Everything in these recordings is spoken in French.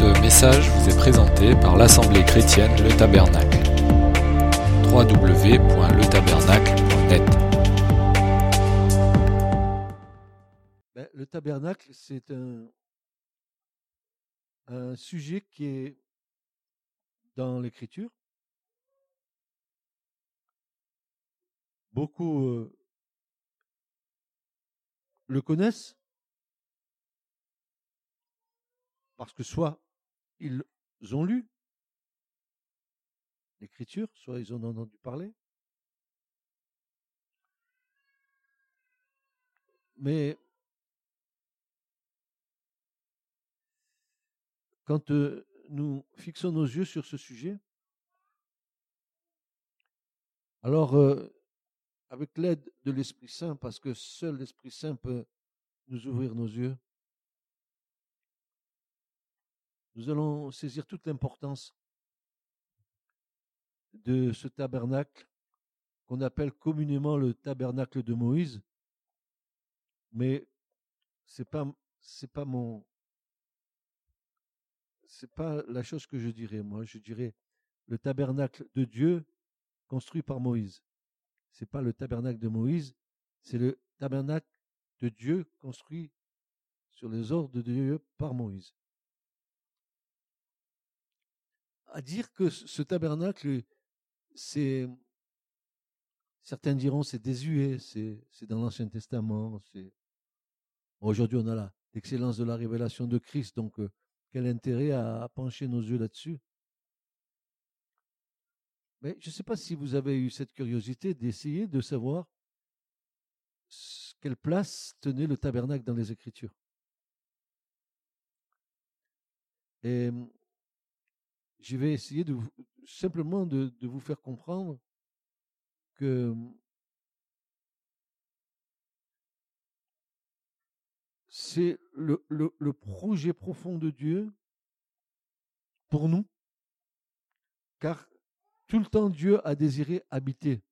Ce message vous est présenté par l'Assemblée chrétienne Le Tabernacle. www.letabernacle.net Ben, le tabernacle, c'est un, sujet qui est dans l'écriture. Beaucoup euh, le connaissent parce que soit ils ont lu l'écriture, soit ils en ont entendu parler. Mais quand nous fixons nos yeux sur ce sujet, alors avec l'aide de l'Esprit Saint, parce que seul l'Esprit Saint peut nous ouvrir nos yeux, nous allons saisir toute l'importance de ce tabernacle qu'on appelle communément le tabernacle de Moïse, mais c'est pas c'est pas mon c'est pas la chose que je dirais moi, je dirais le tabernacle de Dieu construit par Moïse. C'est pas le tabernacle de Moïse, c'est le tabernacle de Dieu construit sur les ordres de Dieu par Moïse. À dire que ce tabernacle, c'est, certains diront c'est désuet, c'est, dans l'Ancien Testament, aujourd'hui on a l'excellence de la révélation de Christ, donc euh, quel intérêt à, à pencher nos yeux là-dessus? Mais je ne sais pas si vous avez eu cette curiosité d'essayer de savoir quelle place tenait le tabernacle dans les Écritures. Et je vais essayer simplement de, vous faire comprendre que c'est le, le, le projet profond de Dieu pour nous, car tout le temps, Dieu a désiré habiter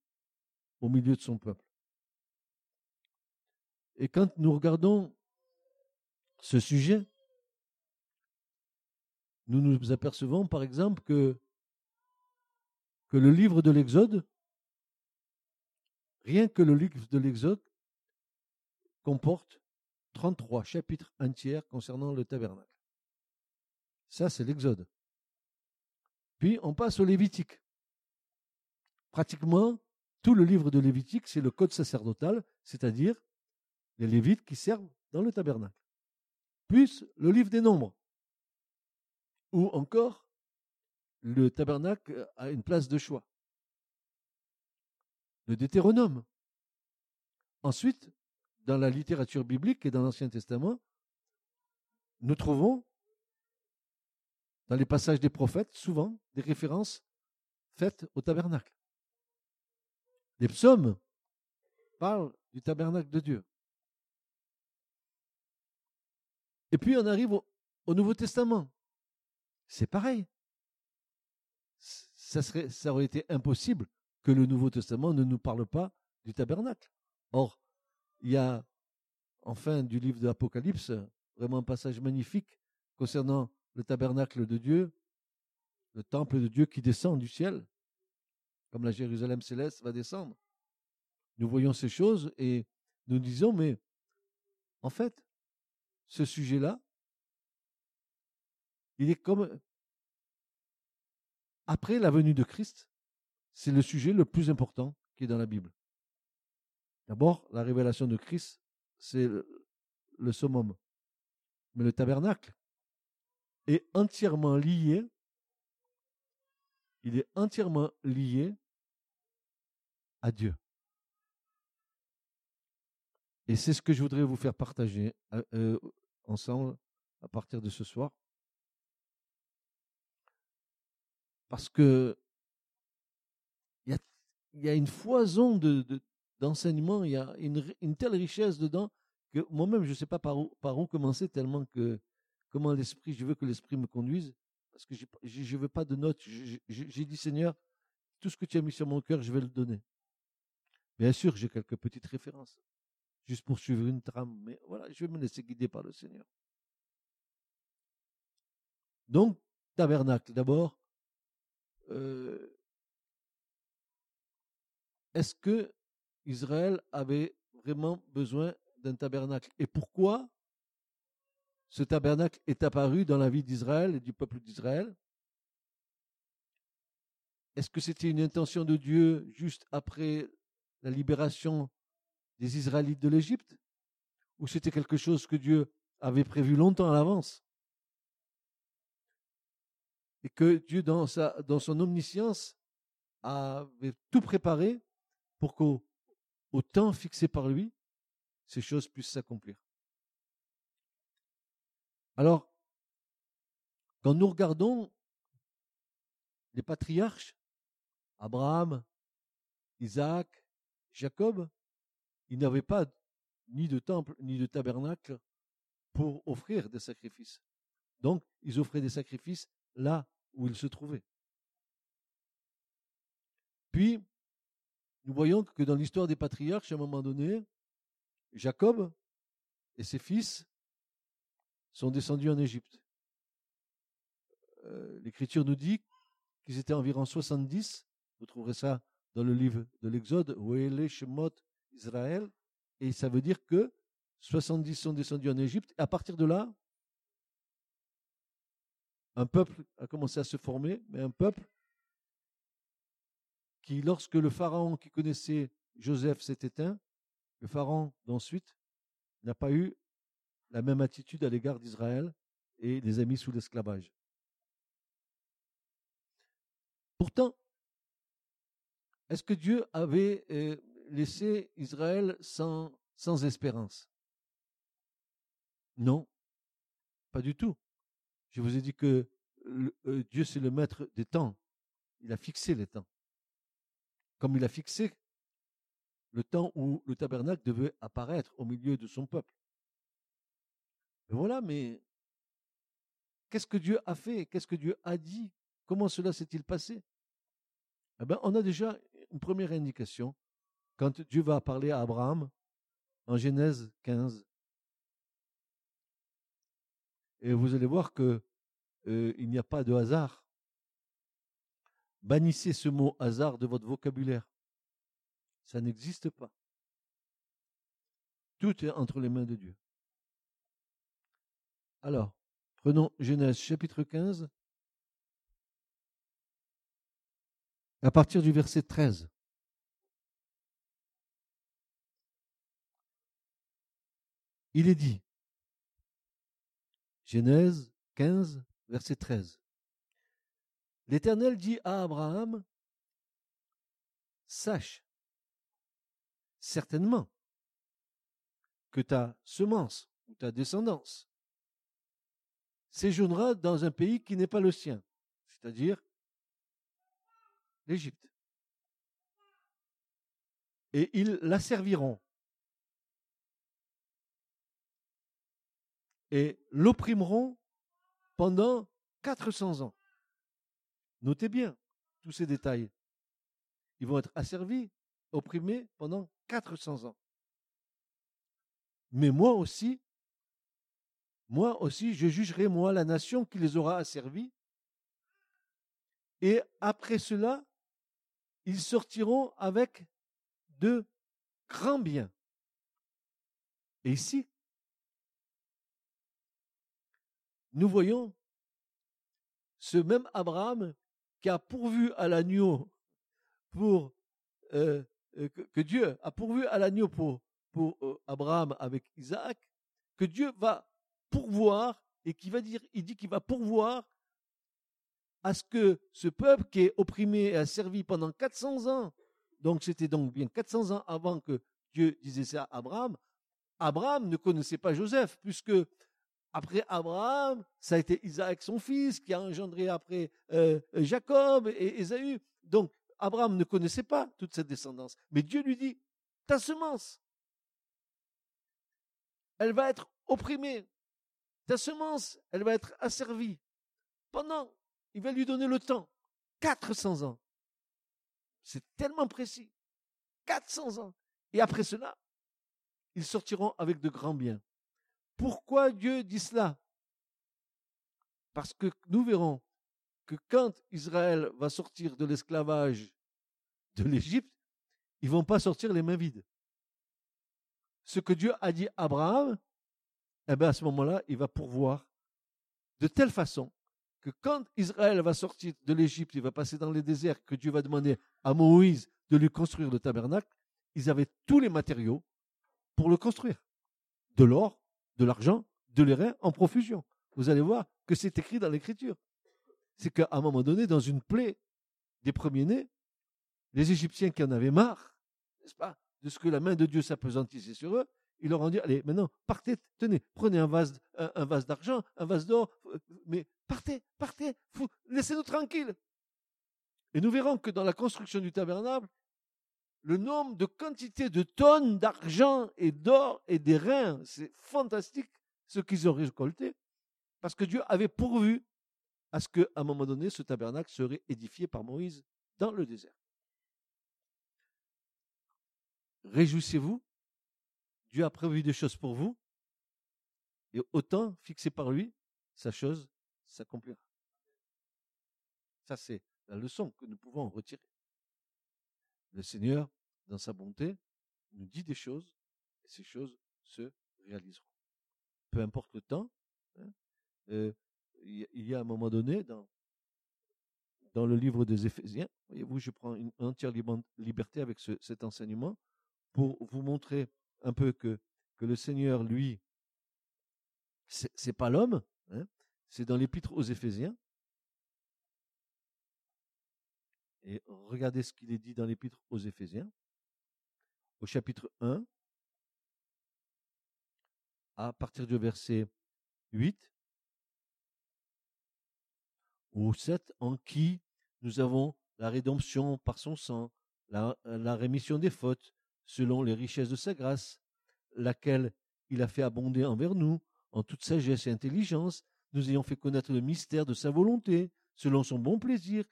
au milieu de son peuple. Et quand nous regardons ce sujet, nous nous apercevons par exemple que, le livre de l'Exode, rien que le livre de l'Exode, comporte 33 chapitres entiers concernant le tabernacle. Ça, c'est l'Exode. Puis on passe au Lévitique pratiquement tout le livre de Lévitique, c'est le code sacerdotal, c'est-à-dire les Lévites qui servent dans le tabernacle. Plus le livre des nombres, ou encore le tabernacle a une place de choix. Le Deutéronome. Ensuite, dans la littérature biblique et dans l'Ancien Testament, nous trouvons dans les passages des prophètes souvent des références faites au tabernacle. Les psaumes parlent du tabernacle de Dieu. Et puis on arrive au, Nouveau Testament. C'est pareil. Ça, serait, ça aurait été impossible que le Nouveau Testament ne nous parle pas du tabernacle. Or, il y a en fin du livre de l'Apocalypse vraiment un passage magnifique concernant le tabernacle de Dieu, le temple de Dieu qui descend du ciel comme la Jérusalem céleste va descendre. Nous voyons ces choses et nous disons, mais en fait, ce sujet-là, il est comme après la venue de Christ, c'est le sujet le plus important qui est dans la Bible. D'abord, la révélation de Christ, c'est le, summum. Mais le tabernacle est entièrement lié il est entièrement lié à Dieu. Et c'est ce que je voudrais vous faire partager ensemble à partir de ce soir. Parce que il y a, une foison de, d'enseignements, il y a une, une, telle richesse dedans que moi-même je ne sais pas par où, par où commencer tellement que comment l'esprit, je veux que l'esprit me conduise parce que je ne veux pas de notes. J'ai dit, Seigneur, tout ce que tu as mis sur mon cœur, je vais le donner. Bien sûr, j'ai quelques petites références, juste pour suivre une trame, mais voilà, je vais me laisser guider par le Seigneur. Donc, tabernacle, d'abord, euh, est-ce que Israël avait vraiment besoin d'un tabernacle? Et pourquoi ce tabernacle est apparu dans la vie d'Israël et du peuple d'Israël? Est-ce que c'était une intention de Dieu juste après la libération des Israélites de l'Égypte? Ou c'était quelque chose que Dieu avait prévu longtemps à l'avance? Et que Dieu, dans, sa, dans son omniscience, avait tout préparé pour qu'au temps fixé par lui, ces choses puissent s'accomplir. Alors, quand nous regardons les patriarches, Abraham, Isaac, Jacob, ils n'avaient pas ni de temple ni de tabernacle pour offrir des sacrifices. Donc, ils offraient des sacrifices là où ils se trouvaient. Puis, nous voyons que dans l'histoire des patriarches, à un moment donné, Jacob et ses fils sont descendus en Égypte. Euh, L'Écriture nous dit qu'ils étaient environ 70. Vous trouverez ça dans le livre de l'Exode, Oele Shemot Israël. Et ça veut dire que 70 sont descendus en Égypte. Et à partir de là, un peuple a commencé à se former, mais un peuple qui, lorsque le pharaon qui connaissait Joseph s'est éteint, le pharaon d'ensuite n'a pas eu la même attitude à l'égard d'Israël et des amis sous l'esclavage. Pourtant, est-ce que Dieu avait euh, laissé Israël sans espérance? Non, pas du tout. Je vous ai dit que euh, Dieu, c'est le maître des temps. Il a fixé les temps comme il a fixé le temps où le tabernacle devait apparaître au milieu de son peuple. voilà, mais qu'est-ce que Dieu a fait? Qu'est-ce que Dieu a dit? Comment cela s'est-il passé? Eh bien, On a déjà une première indication quand Dieu va parler à Abraham en Genèse 15. Et vous allez voir que il n'y a pas de hasard. Bannissez ce mot hasard de votre vocabulaire. Ça n'existe pas. Tout est entre les mains de Dieu. Alors, prenons Genèse chapitre 15, à partir du verset 13. Il est dit, Genèse 15, verset 13. L'Éternel dit à Abraham, Sache certainement que ta semence ou ta descendance séjournera dans un pays qui n'est pas le sien, c'est-à-dire l'Égypte. Et ils la serviront et l'opprimeront pendant 400 ans. Notez bien tous ces détails. Ils vont être asservis, opprimés pendant 400 ans. Mais moi aussi, moi aussi, je jugerai, moi, la nation qui les aura asservis. Et après cela, ils sortiront avec de grands biens. Et ici, nous voyons ce même Abraham qui a pourvu à l'agneau pour euh, euh, que, Dieu a pourvu à l'agneau pour, euh, Abraham avec Isaac, que Dieu va pourvoir et qui va dire, il dit qu'il va pourvoir à ce que ce peuple qui est opprimé et asservi pendant 400 ans, donc c'était donc bien 400 ans avant que Dieu disait ça à Abraham, Abraham ne connaissait pas Joseph, puisque après Abraham, ça a été Isaac son fils qui a engendré après euh, Jacob et Ésaü. Donc Abraham ne connaissait pas toute cette descendance. Mais Dieu lui dit, ta semence, elle va être opprimée. Ta semence, elle va être asservie. Pendant, il va lui donner le temps. 400 ans. C'est tellement précis. 400 ans. Et après cela, ils sortiront avec de grands biens. Pourquoi Dieu dit cela? Parce que nous verrons que quand Israël va sortir de l'esclavage de l'Égypte, ils vont pas sortir les mains vides. Ce que Dieu a dit à Abraham, eh bien à ce moment-là, il va pourvoir de telle façon que quand Israël va sortir de l'Égypte, il va passer dans les déserts, que Dieu va demander à Moïse de lui construire le tabernacle, ils avaient tous les matériaux pour le construire. De l'or, de l'argent, de l'airain en profusion. Vous allez voir que c'est écrit dans l'Écriture. C'est qu'à un moment donné, dans une plaie des premiers-nés, les Égyptiens qui en avaient marre, n'est-ce pas, de ce que la main de Dieu s'apesantissait sur eux, ils leur ont dit, allez, maintenant, partez, tenez, prenez un vase, un, vase d'argent, un vase d'or, euh, mais partez, partez, laissez-nous tranquilles. Et nous verrons que dans la construction du tabernacle, le nombre de quantités de tonnes d'argent et d'or et des c'est fantastique ce qu'ils ont récolté, parce que Dieu avait pourvu à ce qu'à un moment donné, ce tabernacle serait édifié par Moïse dans le désert. Réjouissez-vous, Dieu a prévu des choses pour vous, et autant fixé par lui, sa chose s'accomplira. Ça, c'est la leçon que nous pouvons retirer. Le Seigneur, dans sa bonté, nous dit des choses, et ces choses se réaliseront. Peu importe le temps, hein, euh, il y a un moment donné dans, le livre des Éphésiens, voyez-vous, je prends une entière liberté avec cet enseignement pour vous montrer un peu que, que le Seigneur, lui, c'est pas l'homme, hein, c'est dans l'épître aux Éphésiens. Et regardez ce qu'il est dit dans l'épître aux Éphésiens, au chapitre 1, à partir du verset 8 ou 7, en qui nous avons la rédemption par son sang, la, rémission des fautes, selon les richesses de sa grâce, laquelle il a fait abonder envers nous en toute sagesse et intelligence, nous ayons fait connaître le mystère de sa volonté, selon son bon plaisir,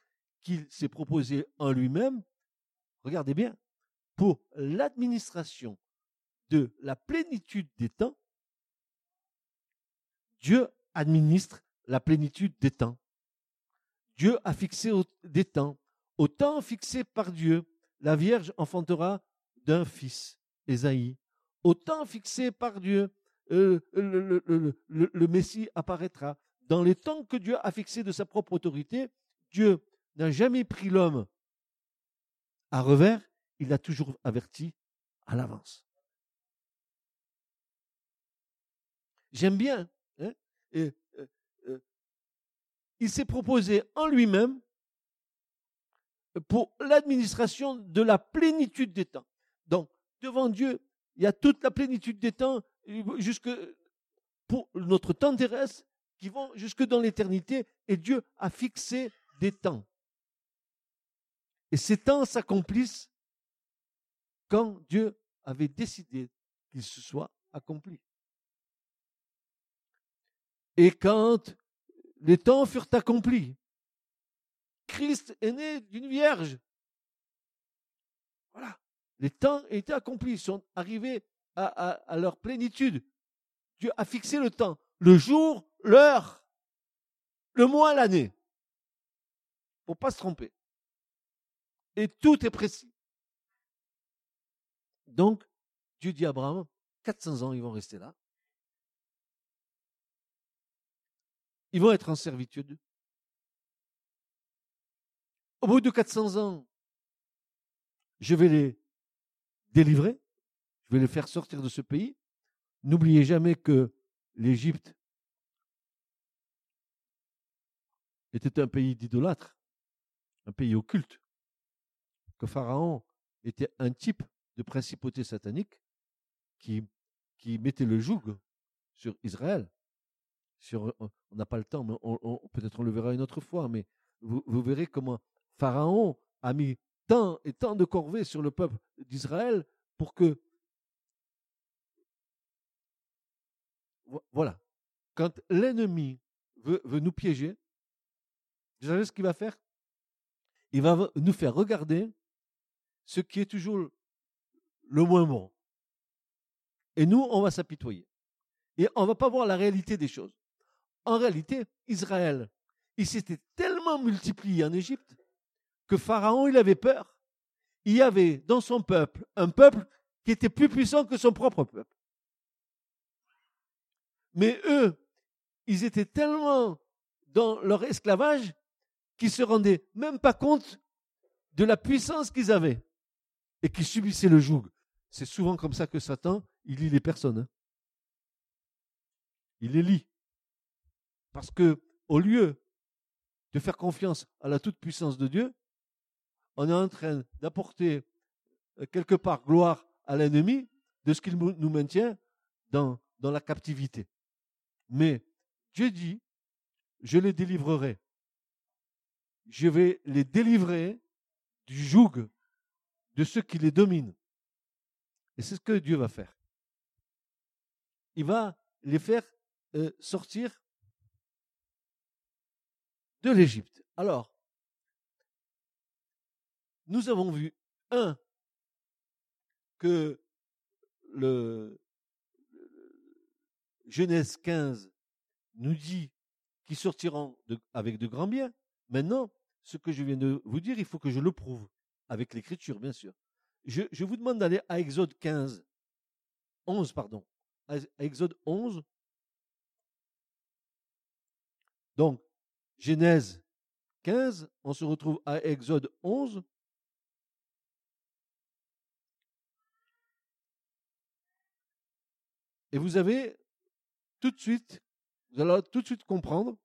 qu'il s'est proposé en lui-même, regardez bien, pour l'administration de la plénitude des temps, Dieu administre la plénitude des temps. Dieu a fixé des temps. Au temps fixé par Dieu, la Vierge enfantera d'un fils, Ésaïe. Au temps fixé par Dieu, euh, le, Messie apparaîtra. Dans les temps que Dieu a fixés de sa propre autorité, Dieu n'a jamais pris l'homme à revers, il l'a toujours averti à l'avance. J'aime bien. Hein, euh, euh, il s'est proposé en lui-même pour l'administration de la plénitude des temps. Donc, devant Dieu, il y a toute la plénitude des temps, jusque pour notre temps terrestre, qui vont jusque dans l'éternité, et Dieu a fixé des temps. Et ces temps s'accomplissent quand Dieu avait décidé qu'ils se soient accomplis. Et quand les temps furent accomplis, Christ est né d'une vierge. Voilà les temps étaient accomplis, sont arrivés à, leur plénitude. Dieu a fixé le temps, le jour, l'heure, le mois, l'année. Pour pas se tromper. Et tout est précis. Donc, Dieu dit à Abraham, 400 ans, ils vont rester là. Ils vont être en servitude. Au bout de 400 ans, je vais les délivrer, je vais les faire sortir de ce pays. N'oubliez jamais que l'Égypte était un pays d'idolâtres, un pays occulte, que Pharaon était un type de principauté satanique qui, mettait le joug sur Israël. Sur, on n'a pas le temps, mais peut-être on le verra une autre fois, mais vous, verrez comment Pharaon a mis tant et tant de corvées sur le peuple d'Israël pour que voilà, quand l'ennemi veut, nous piéger, vous savez ce qu'il va faire? Il va nous faire regarder ce qui est toujours le moins bon. Et nous, on va s'apitoyer. Et on ne va pas voir la réalité des choses. En réalité, Israël, il s'était tellement multiplié en Égypte que Pharaon, il avait peur. Il y avait dans son peuple un peuple qui était plus puissant que son propre peuple. Mais eux, ils étaient tellement dans leur esclavage qu'ils se rendaient même pas compte de la puissance qu'ils avaient et qu'ils subissaient le joug. C'est souvent comme ça que Satan, il lit les personnes. Hein. Il les lit. Parce que, au lieu de faire confiance à la toute-puissance de Dieu, on est en train d'apporter euh, quelque part gloire à l'ennemi de ce qu'il nous maintient dans la captivité. Mais Dieu dit, je les délivrerai. Je vais les délivrer du joug de ceux qui les dominent. Et c'est ce que Dieu va faire. Il va les faire euh, sortir de l'Égypte. Alors, nous avons vu, un, que le Genèse 15 nous dit qu'ils sortiront avec de grands biens. Maintenant, ce que je viens de vous dire, il faut que je le prouve avec l'écriture, bien sûr. Je, vous demande d'aller à Exode 15, 11, pardon, Exode 11. Donc, Genèse 15, on se retrouve à Exode 11. Et vous avez tout de suite, vous allez tout de suite comprendre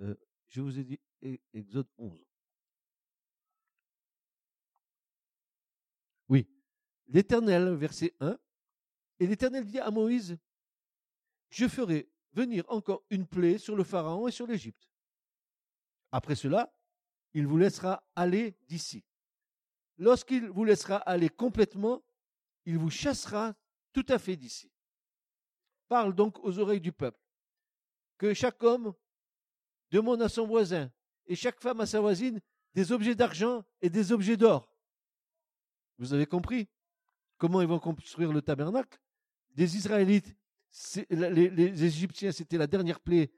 euh, je vous ai dit Exode 11. Oui. L'Éternel, verset 1. Et l'Éternel dit à Moïse, je ferai venir encore une plaie sur le Pharaon et sur l'Égypte. Après cela, il vous laissera aller d'ici. Lorsqu'il vous laissera aller complètement, il vous chassera tout à fait d'ici. Parle donc aux oreilles du peuple. Que chaque homme demande à son voisin et chaque femme à sa voisine des objets d'argent et des objets d'or. Vous avez compris comment ils vont construire le tabernacle? Des Israélites, les, les Égyptiens, c'était la dernière plaie,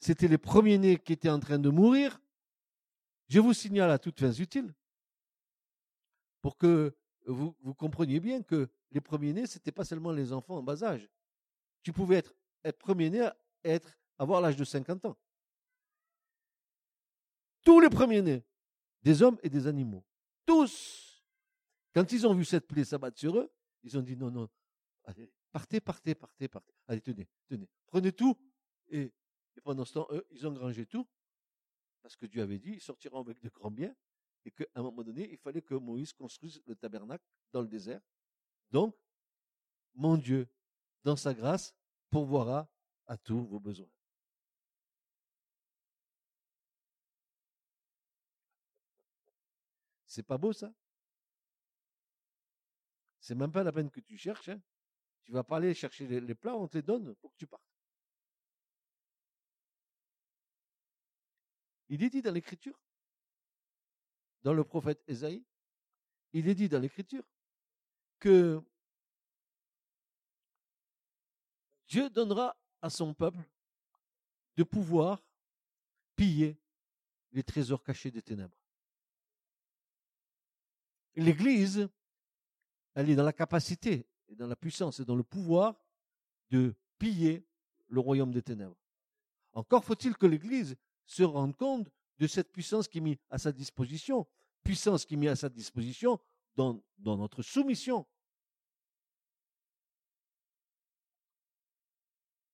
c'était les premiers-nés qui étaient en train de mourir. Je vous signale à toutes fins utiles pour que vous, compreniez bien que les premiers-nés, ce n'était pas seulement les enfants en bas âge. Tu pouvais être, premier-né, être, avoir l'âge de 50 ans. Tous les premiers-nés, des hommes et des animaux, tous, quand ils ont vu cette plaie s'abattre sur eux, ils ont dit non, non, allez, partez, partez, partez, partez. Allez, tenez, tenez, prenez tout. Et, pendant ce temps, eux, ils ont grangé tout, parce que Dieu avait dit, ils sortiront avec de grands biens et qu'à un moment donné, il fallait que Moïse construise le tabernacle dans le désert. Donc, mon Dieu, dans sa grâce, pourvoira à tous vos besoins. C'est pas beau ça? C'est même pas la peine que tu cherches. Hein tu vas pas aller chercher les, les plats, on te les donne pour que tu partes. Il est dit dans l'Écriture dans le prophète Esaïe, il est dit dans l'Écriture que Dieu donnera à son peuple de pouvoir piller les trésors cachés des ténèbres. L'Église, elle est dans la capacité, et dans la puissance et dans le pouvoir de piller le royaume des ténèbres. Encore faut-il que l'Église se rende compte de cette puissance qui est mise à sa disposition, puissance qui est mise à sa disposition dans, notre soumission.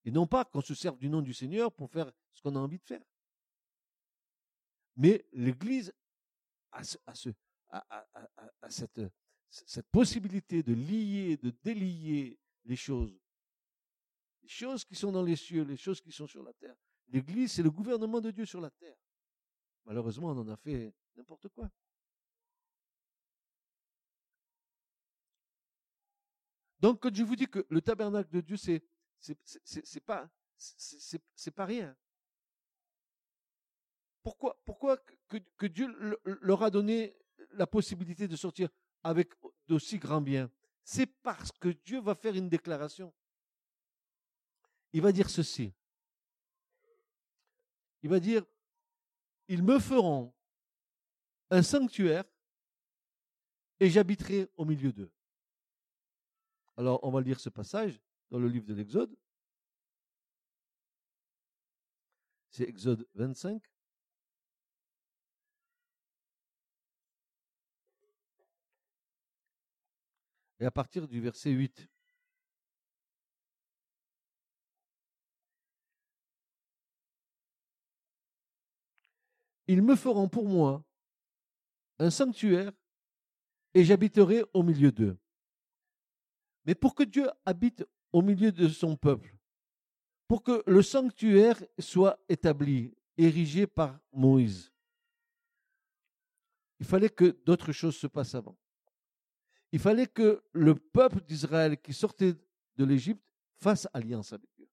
Et non pas qu'on se serve du nom du Seigneur pour faire ce qu'on a envie de faire. Mais l'Église a, ce, cette, cette possibilité de lier, de délier les choses. Les choses qui sont dans les cieux, les choses qui sont sur la terre. L'Église, c'est le gouvernement de Dieu sur la terre. Malheureusement, on en a fait n'importe quoi. Donc, quand je vous dis que le tabernacle de Dieu, c'est c'est pas c'est pas rien. Pourquoi pourquoi que Dieu leur a donné la possibilité de sortir avec d'aussi grands biens c'est parce que Dieu va faire une déclaration. Il va dire ceci. Il va dire, ils me feront un sanctuaire et j'habiterai au milieu d'eux. Alors, on va lire ce passage dans le livre de l'Exode. C'est Exode 25. Et à partir du verset 8. Ils me feront pour moi un sanctuaire et j'habiterai au milieu d'eux. Mais pour que Dieu habite au milieu de son peuple, pour que le sanctuaire soit établi, érigé par Moïse, il fallait que d'autres choses se passent avant. Il fallait que le peuple d'Israël qui sortait de l'Égypte fasse alliance avec Dieu.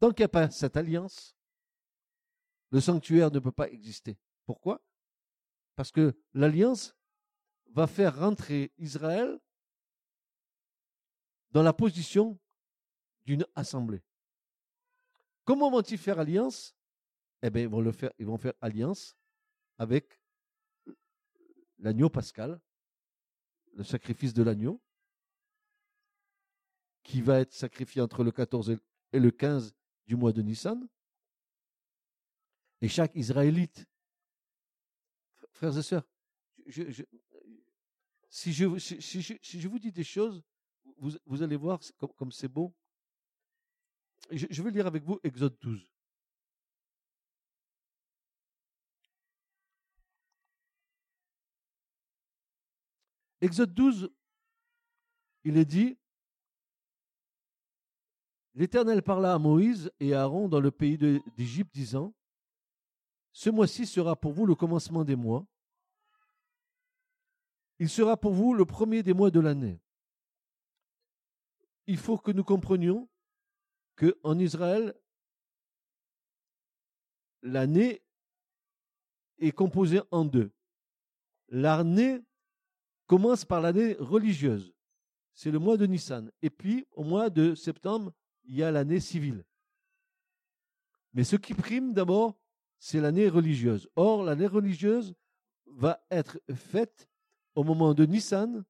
Tant qu'il n'y a pas cette alliance, le sanctuaire ne peut pas exister. Pourquoi? Parce que l'alliance va faire rentrer Israël dans la position d'une assemblée. Comment vont-ils faire alliance? Eh bien, ils vont, faire, ils vont faire alliance avec l'agneau pascal, le sacrifice de l'agneau, qui va être sacrifié entre le 14 et le 15 du mois de Nissan. Et chaque Israélite, frères et sœurs, si, je, si, je, vous dis des choses, vous, allez voir comme c'est beau. Je, je vais lire avec vous Exode 12. Exode 12, il est dit, L'Éternel parla à Moïse et à Aaron dans le pays d'Égypte, disant, Ce mois-ci sera pour vous le commencement des mois. Il sera pour vous le premier des mois de l'année. Il faut que nous comprenions qu'en Israël, l'année est composée en deux. L'année commence par l'année religieuse. C'est le mois de Nissan. Et puis, au mois de septembre, il y a l'année civile. Mais ce qui prime d'abord, c'est l'année religieuse. Or, l'année religieuse va être faite au moment de Nissan.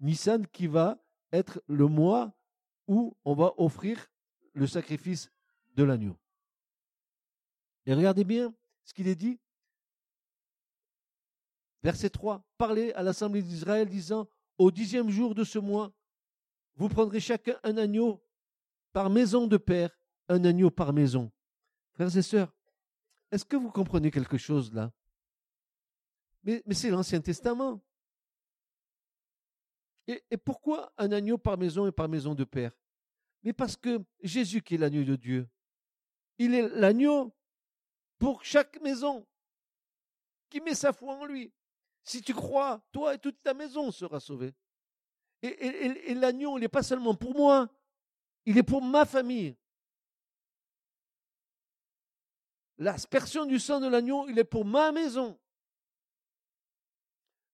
Nissan qui va être le mois où on va offrir le sacrifice de l'agneau. Et regardez bien ce qu'il est dit Verset 3. Parlez à l'assemblée d'Israël disant, au dixième jour de ce mois, vous prendrez chacun un agneau par maison de père, un agneau par maison. Frères et sœurs, est-ce que vous comprenez quelque chose là? Mais, c'est l'Ancien Testament. Et, pourquoi un agneau par maison et par maison de père? Mais parce que Jésus qui est l'agneau de Dieu, il est l'agneau pour chaque maison qui met sa foi en lui. Si tu crois, toi et toute ta maison sera sauvée. Et, l'agneau, il n'est pas seulement pour moi, il est pour ma famille. L'aspersion du sang de l'agneau, il est pour ma maison.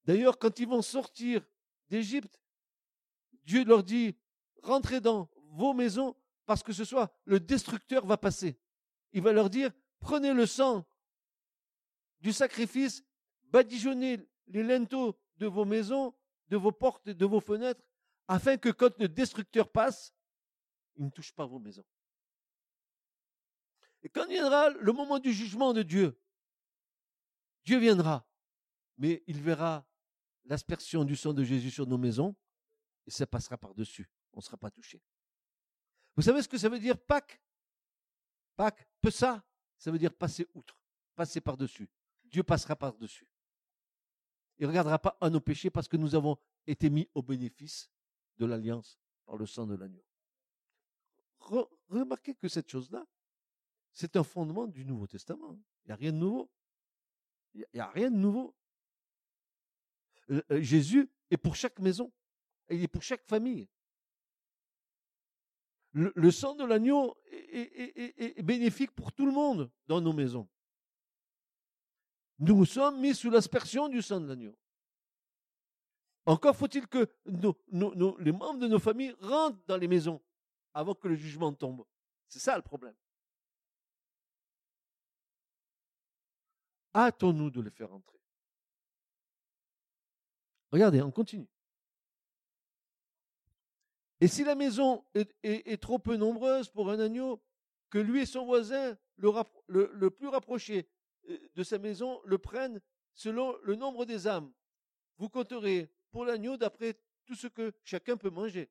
D'ailleurs, quand ils vont sortir d'Égypte, Dieu leur dit, rentrez dans vos maisons parce que ce soit le destructeur va passer. Il va leur dire, prenez le sang du sacrifice, badigeonnez les linteaux de vos maisons, de vos portes de vos fenêtres, afin que quand le destructeur passe, il ne touche pas vos maisons. Et quand viendra le moment du jugement de Dieu, Dieu viendra, mais il verra l'aspersion du sang de Jésus sur nos maisons, et ça passera par-dessus. On ne sera pas touché. Vous savez ce que ça veut dire Pâques? Pâques, peu ça, ça veut dire passer outre, passer par-dessus. Dieu passera par-dessus. Il ne regardera pas à nos péchés parce que nous avons été mis au bénéfice de l'alliance par le sang de l'agneau. remarquez que cette chose-là, c'est un fondement du Nouveau Testament. Il n'y a rien de nouveau. Il n'y a, rien de nouveau. Euh, euh, Jésus est pour chaque maison. Il est pour chaque famille. Le, sang de l'agneau est bénéfique pour tout le monde dans nos maisons. Nous sommes mis sous l'aspersion du sang de l'agneau. Encore faut-il que les membres de nos familles rentrent dans les maisons avant que le jugement tombe. C'est ça le problème. Hâtons-nous de les faire entrer. Regardez, on continue. Et si la maison est, trop peu nombreuse pour un agneau, que lui et son voisin, le, plus rapproché de sa maison, le prennent selon le nombre des âmes. Vous compterez pour l'agneau d'après tout ce que chacun peut manger.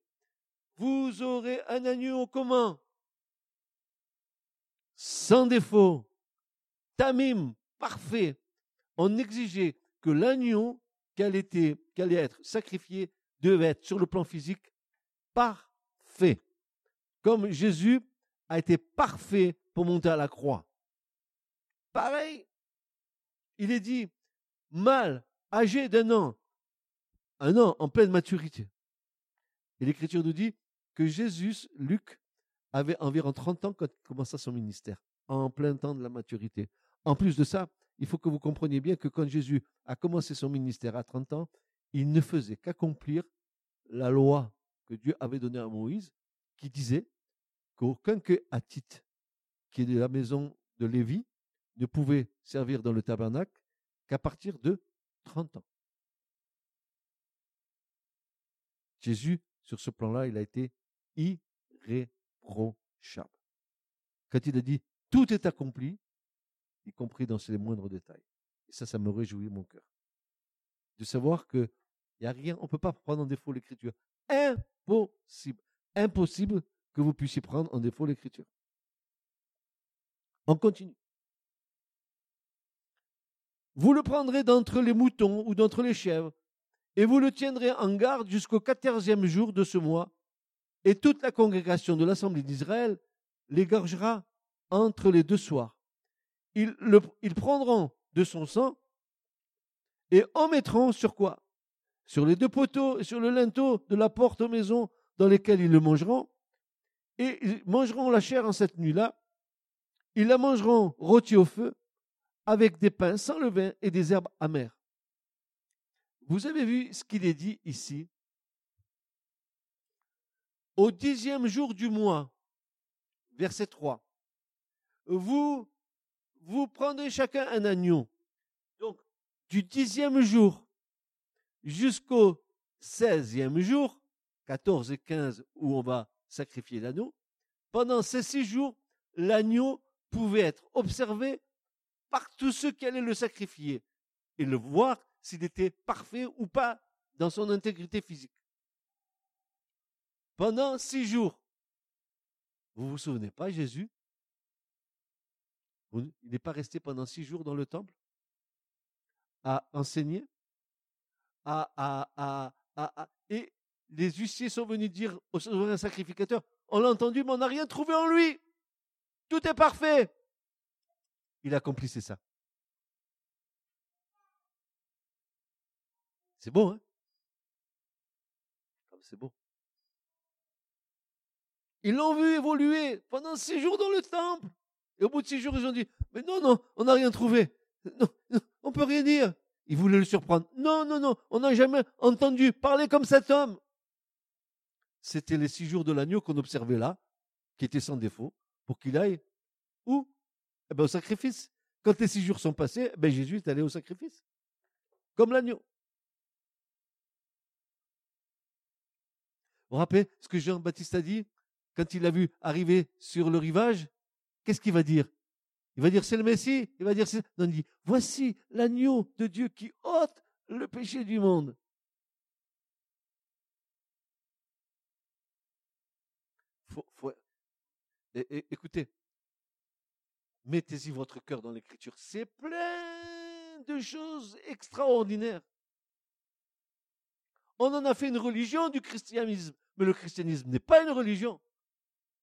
Vous aurez un agneau commun, sans défaut, tamim, parfait. On exigeait que l'agneau allait, être sacrifié devait être sur le plan physique parfait. Comme Jésus a été parfait pour monter à la croix. Pareil, il est dit, mal, âgé d'un an, un an en pleine maturité. Et l'Écriture nous dit que Jésus, Luc, avait environ 30 ans quand il commença son ministère, en plein temps de la maturité. En plus de ça, il faut que vous compreniez bien que quand Jésus a commencé son ministère à 30 ans, il ne faisait qu'accomplir la loi que Dieu avait donnée à Moïse, qui disait qu'aucun que Hattite, qui est de la maison de Lévi, ne pouvait servir dans le tabernacle qu'à partir de 30 ans. Jésus, sur ce plan-là, il a été irréprochable. Quand il a dit tout est accompli, y compris dans ses moindres détails. Et ça, ça me réjouit mon cœur. De savoir que il n'y a rien, on ne peut pas prendre en défaut l'écriture. Impossible. Impossible que vous puissiez prendre en défaut l'écriture. On continue. Vous le prendrez d'entre les moutons ou d'entre les chèvres, et vous le tiendrez en garde jusqu'au quatorzième jour de ce mois, et toute la congrégation de l'Assemblée d'Israël l'égorgera entre les deux soirs. Ils, ils prendront de son sang et en mettront sur quoi? Sur les deux poteaux et sur le linteau de la porte aux maisons dans lesquelles ils le mangeront. Et ils mangeront la chair en cette nuit-là. Ils la mangeront rôtie au feu avec des pains sans levain et des herbes amères. Vous avez vu ce qu'il est dit ici? Au dixième jour du mois, verset 3, vous, vous prendrez chacun un agneau. Donc, du dixième jour jusqu'au seizième jour, 14 et 15, où on va sacrifier l'agneau, pendant ces six jours, l'agneau pouvait être observé par tous ceux qui allaient le sacrifier et le voir s'il était parfait ou pas dans son intégrité physique. Pendant six jours. Vous vous souvenez pas, Jésus? Il n'est pas resté pendant six jours dans le temple? À enseigner? À, à, à, Et les huissiers sont venus dire au souverain sacrificateur, on l'a entendu, mais on n'a rien trouvé en lui. Tout est parfait. Il accomplissait ça. C'est beau, hein? C'est beau. Ils l'ont vu évoluer pendant six jours dans le temple. Et au bout de six jours, ils ont dit, mais non, non, on n'a rien trouvé. Non, non, on peut rien dire. Ils voulaient le surprendre. Non, non, non, on n'a jamais entendu parler comme cet homme. C'était les six jours de l'agneau qu'on observait là, qui étaient sans défaut, pour qu'il aille où? Eh ben, Au sacrifice. Quand les six jours sont passés, eh ben, Jésus est allé au sacrifice. Comme l'agneau. Vous vous rappelez ce que Jean-Baptiste a dit quand il l'a vu arriver sur le rivage? Qu'est-ce qu'il va dire? Il va dire c'est le Messie Il va dire c'est... Non, il dit voici l'agneau de Dieu qui ôte le péché du monde. écoutez, mettez-y votre cœur dans l'écriture. C'est plein de choses extraordinaires. On en a fait une religion du christianisme. Mais le christianisme n'est pas une religion.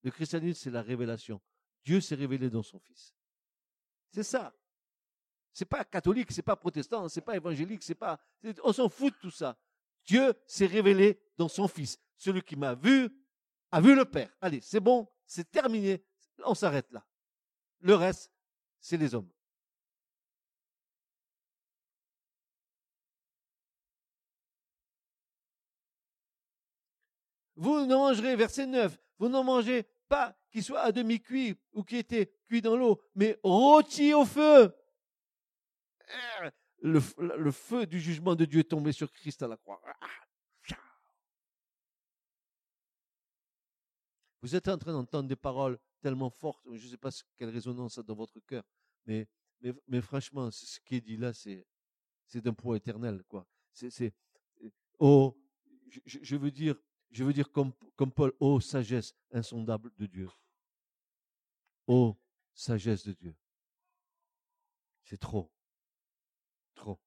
Le christianisme, c'est la révélation. Dieu s'est révélé dans son Fils. C'est ça. C'est pas catholique, c'est pas protestant, c'est pas évangélique, c'est pas. On s'en fout de tout ça. Dieu s'est révélé dans son Fils. Celui qui m'a vu a vu le Père. Allez, c'est bon, c'est terminé. On s'arrête là. Le reste, c'est les hommes. Vous ne mangerez, verset 9, vous n'en mangez pas qui soit à demi cuit ou qui était cuit dans l'eau, mais rôti au feu. Le, le, feu du jugement de Dieu est tombé sur Christ à la croix. Vous êtes en train d'entendre des paroles tellement fortes, je ne sais pas quelle résonance a dans votre cœur, mais, mais, franchement, ce qui est dit là, c'est, c'est d'un poids éternel, quoi. C'est, c'est, oh, je, je, veux dire, je veux dire comme, comme Paul, oh sagesse insondable de Dieu. Oh sagesse de Dieu. C'est trop. Trop.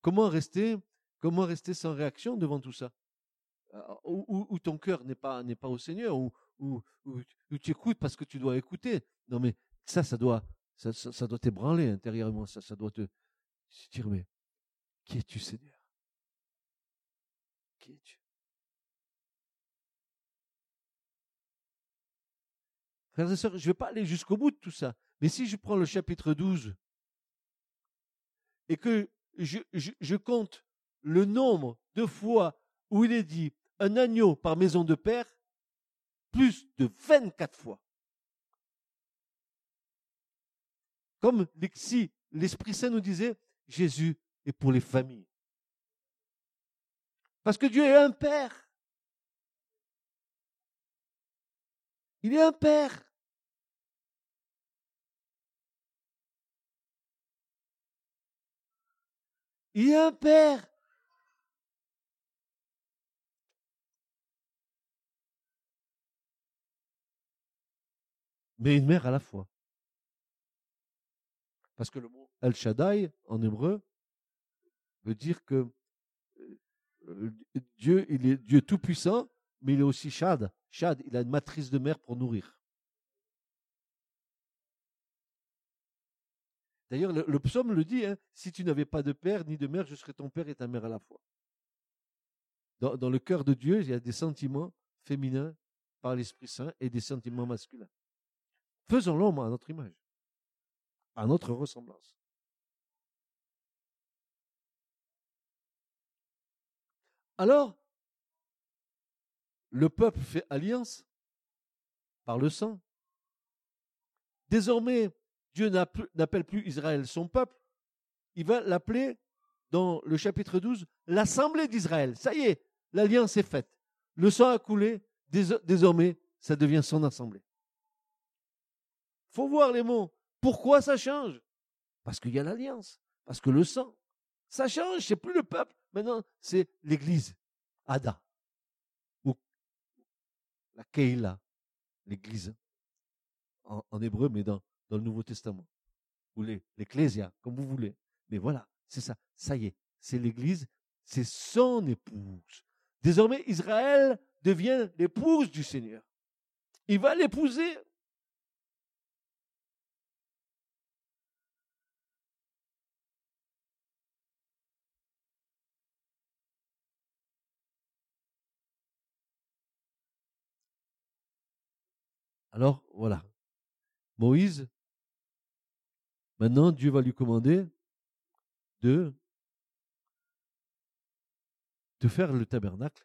Comment rester, comment rester sans réaction devant tout ça? Où, ton cœur n'est pas, n'est pas au Seigneur, ou, tu écoutes parce que tu dois écouter. Non, mais ça, ça doit, ça, ça, doit t'ébranler intérieurement. Ça, ça doit te, dire, mais qui es-tu, Seigneur? Qui es-tu? Frères et sœurs, je ne vais pas aller jusqu'au bout de tout ça. Mais si je prends le chapitre 12 et que je, je compte le nombre de fois où il est dit un agneau par maison de père, plus de 24 fois. Comme si l'Esprit Saint nous disait, Jésus est pour les familles. Parce que Dieu est un Père. Il est un Père. Il est un Père. Mais une mère à la fois. Parce que le mot El Shaddai en hébreu veut dire que euh, Dieu, il est Dieu tout-puissant, mais il est aussi Shad. Shad, il a une matrice de mère pour nourrir. D'ailleurs, le, psaume le dit, hein, si tu n'avais pas de père ni de mère, je serais ton père et ta mère à la fois. Dans, dans le cœur de Dieu, il y a des sentiments féminins par l'Esprit Saint et des sentiments masculins. Faisons l'homme à notre image, à notre ressemblance. Alors, le peuple fait alliance par le sang. Désormais, Dieu n'appelle plus Israël son peuple, il va l'appeler dans le chapitre 12 l'assemblée d'Israël. Ça y est, l'alliance est faite. Le sang a coulé, désormais, ça devient son assemblée faut voir les mots. Pourquoi ça change? Parce qu'il y a l'alliance, parce que le sang. Ça change, c'est plus le peuple. Maintenant, c'est l'église. Ada. Ou la Keila, l'église. En, hébreu, mais dans, le Nouveau Testament. Ou l'ecclésia, comme vous voulez. Mais voilà, c'est ça. Ça y est, c'est l'église, c'est son épouse. Désormais, Israël devient l'épouse du Seigneur. Il va l'épouser Alors, voilà. Moïse, maintenant, Dieu va lui commander de, de faire le tabernacle.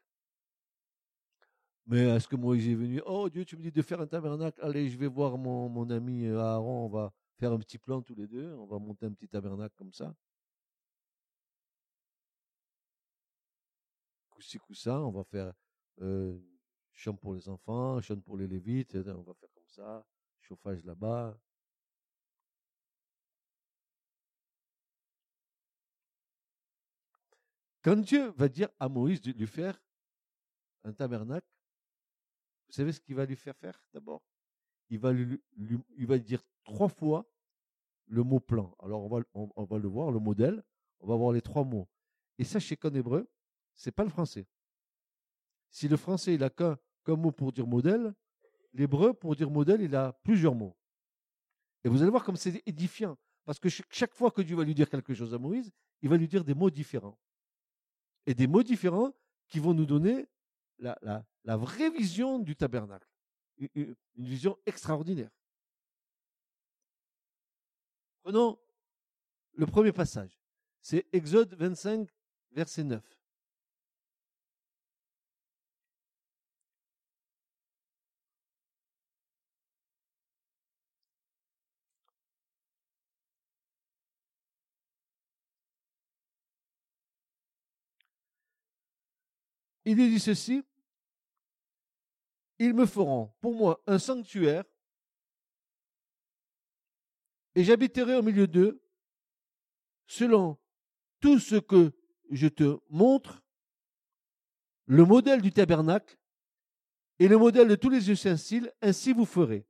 Mais est-ce que Moïse est venu Oh Dieu, tu me dis de faire un tabernacle. Allez, je vais voir mon, ami Aaron. On va faire un petit plan tous les deux. On va monter un petit tabernacle comme ça. Coup-ci, coup-ça. On va faire euh, chant pour les enfants, chant pour les lévites, on va faire comme ça, chauffage là-bas. Quand Dieu va dire à Moïse de lui faire un tabernacle, vous savez ce qu'il va lui faire faire d'abord? Il va lui, il va dire trois fois le mot plan. Alors on va, on, va le voir, le modèle, on va voir les trois mots. Et sachez qu'en hébreu, c'est pas le français. Si le français il a qu'un mot pour dire modèle, l'hébreu, pour dire modèle, il a plusieurs mots. Et vous allez voir comme c'est édifiant. Parce que chaque fois que Dieu va lui dire quelque chose à Moïse, il va lui dire des mots différents. Et des mots différents qui vont nous donner la, la, vraie vision du tabernacle. Une, une vision extraordinaire. Prenons le premier passage. C'est Exode 25, verset 9. Il dit ceci, ils me feront pour moi un sanctuaire, et j'habiterai au milieu d'eux, selon tout ce que je te montre, le modèle du tabernacle et le modèle de tous les ustensiles, ainsi vous ferez.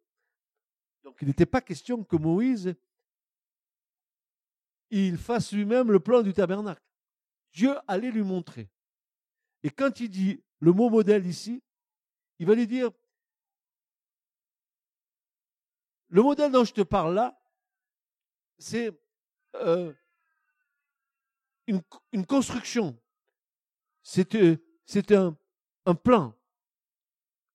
Donc il n'était pas question que Moïse fasse lui-même le plan du tabernacle. Dieu allait lui montrer. Et quand il dit le mot modèle ici, il va lui dire, le modèle dont je te parle là, c'est euh, une, construction. C'est euh, un, plan.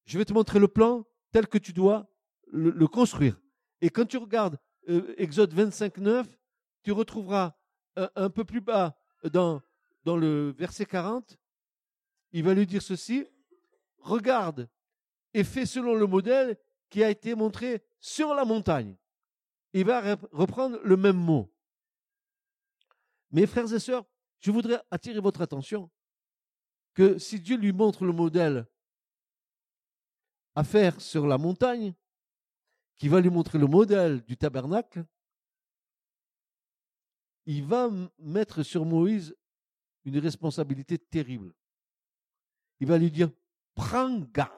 Je vais te montrer le plan tel que tu dois le, construire. Et quand tu regardes euh, Exode 25, 9, tu retrouveras un, peu plus bas dans, dans le verset 40, il va lui dire ceci, regarde et fais selon le modèle qui a été montré sur la montagne. Il va reprendre le même mot. Mes frères et sœurs, je voudrais attirer votre attention que si Dieu lui montre le modèle à faire sur la montagne, qui va lui montrer le modèle du tabernacle, il va mettre sur Moïse une responsabilité terrible. Il va lui dire, prends garde.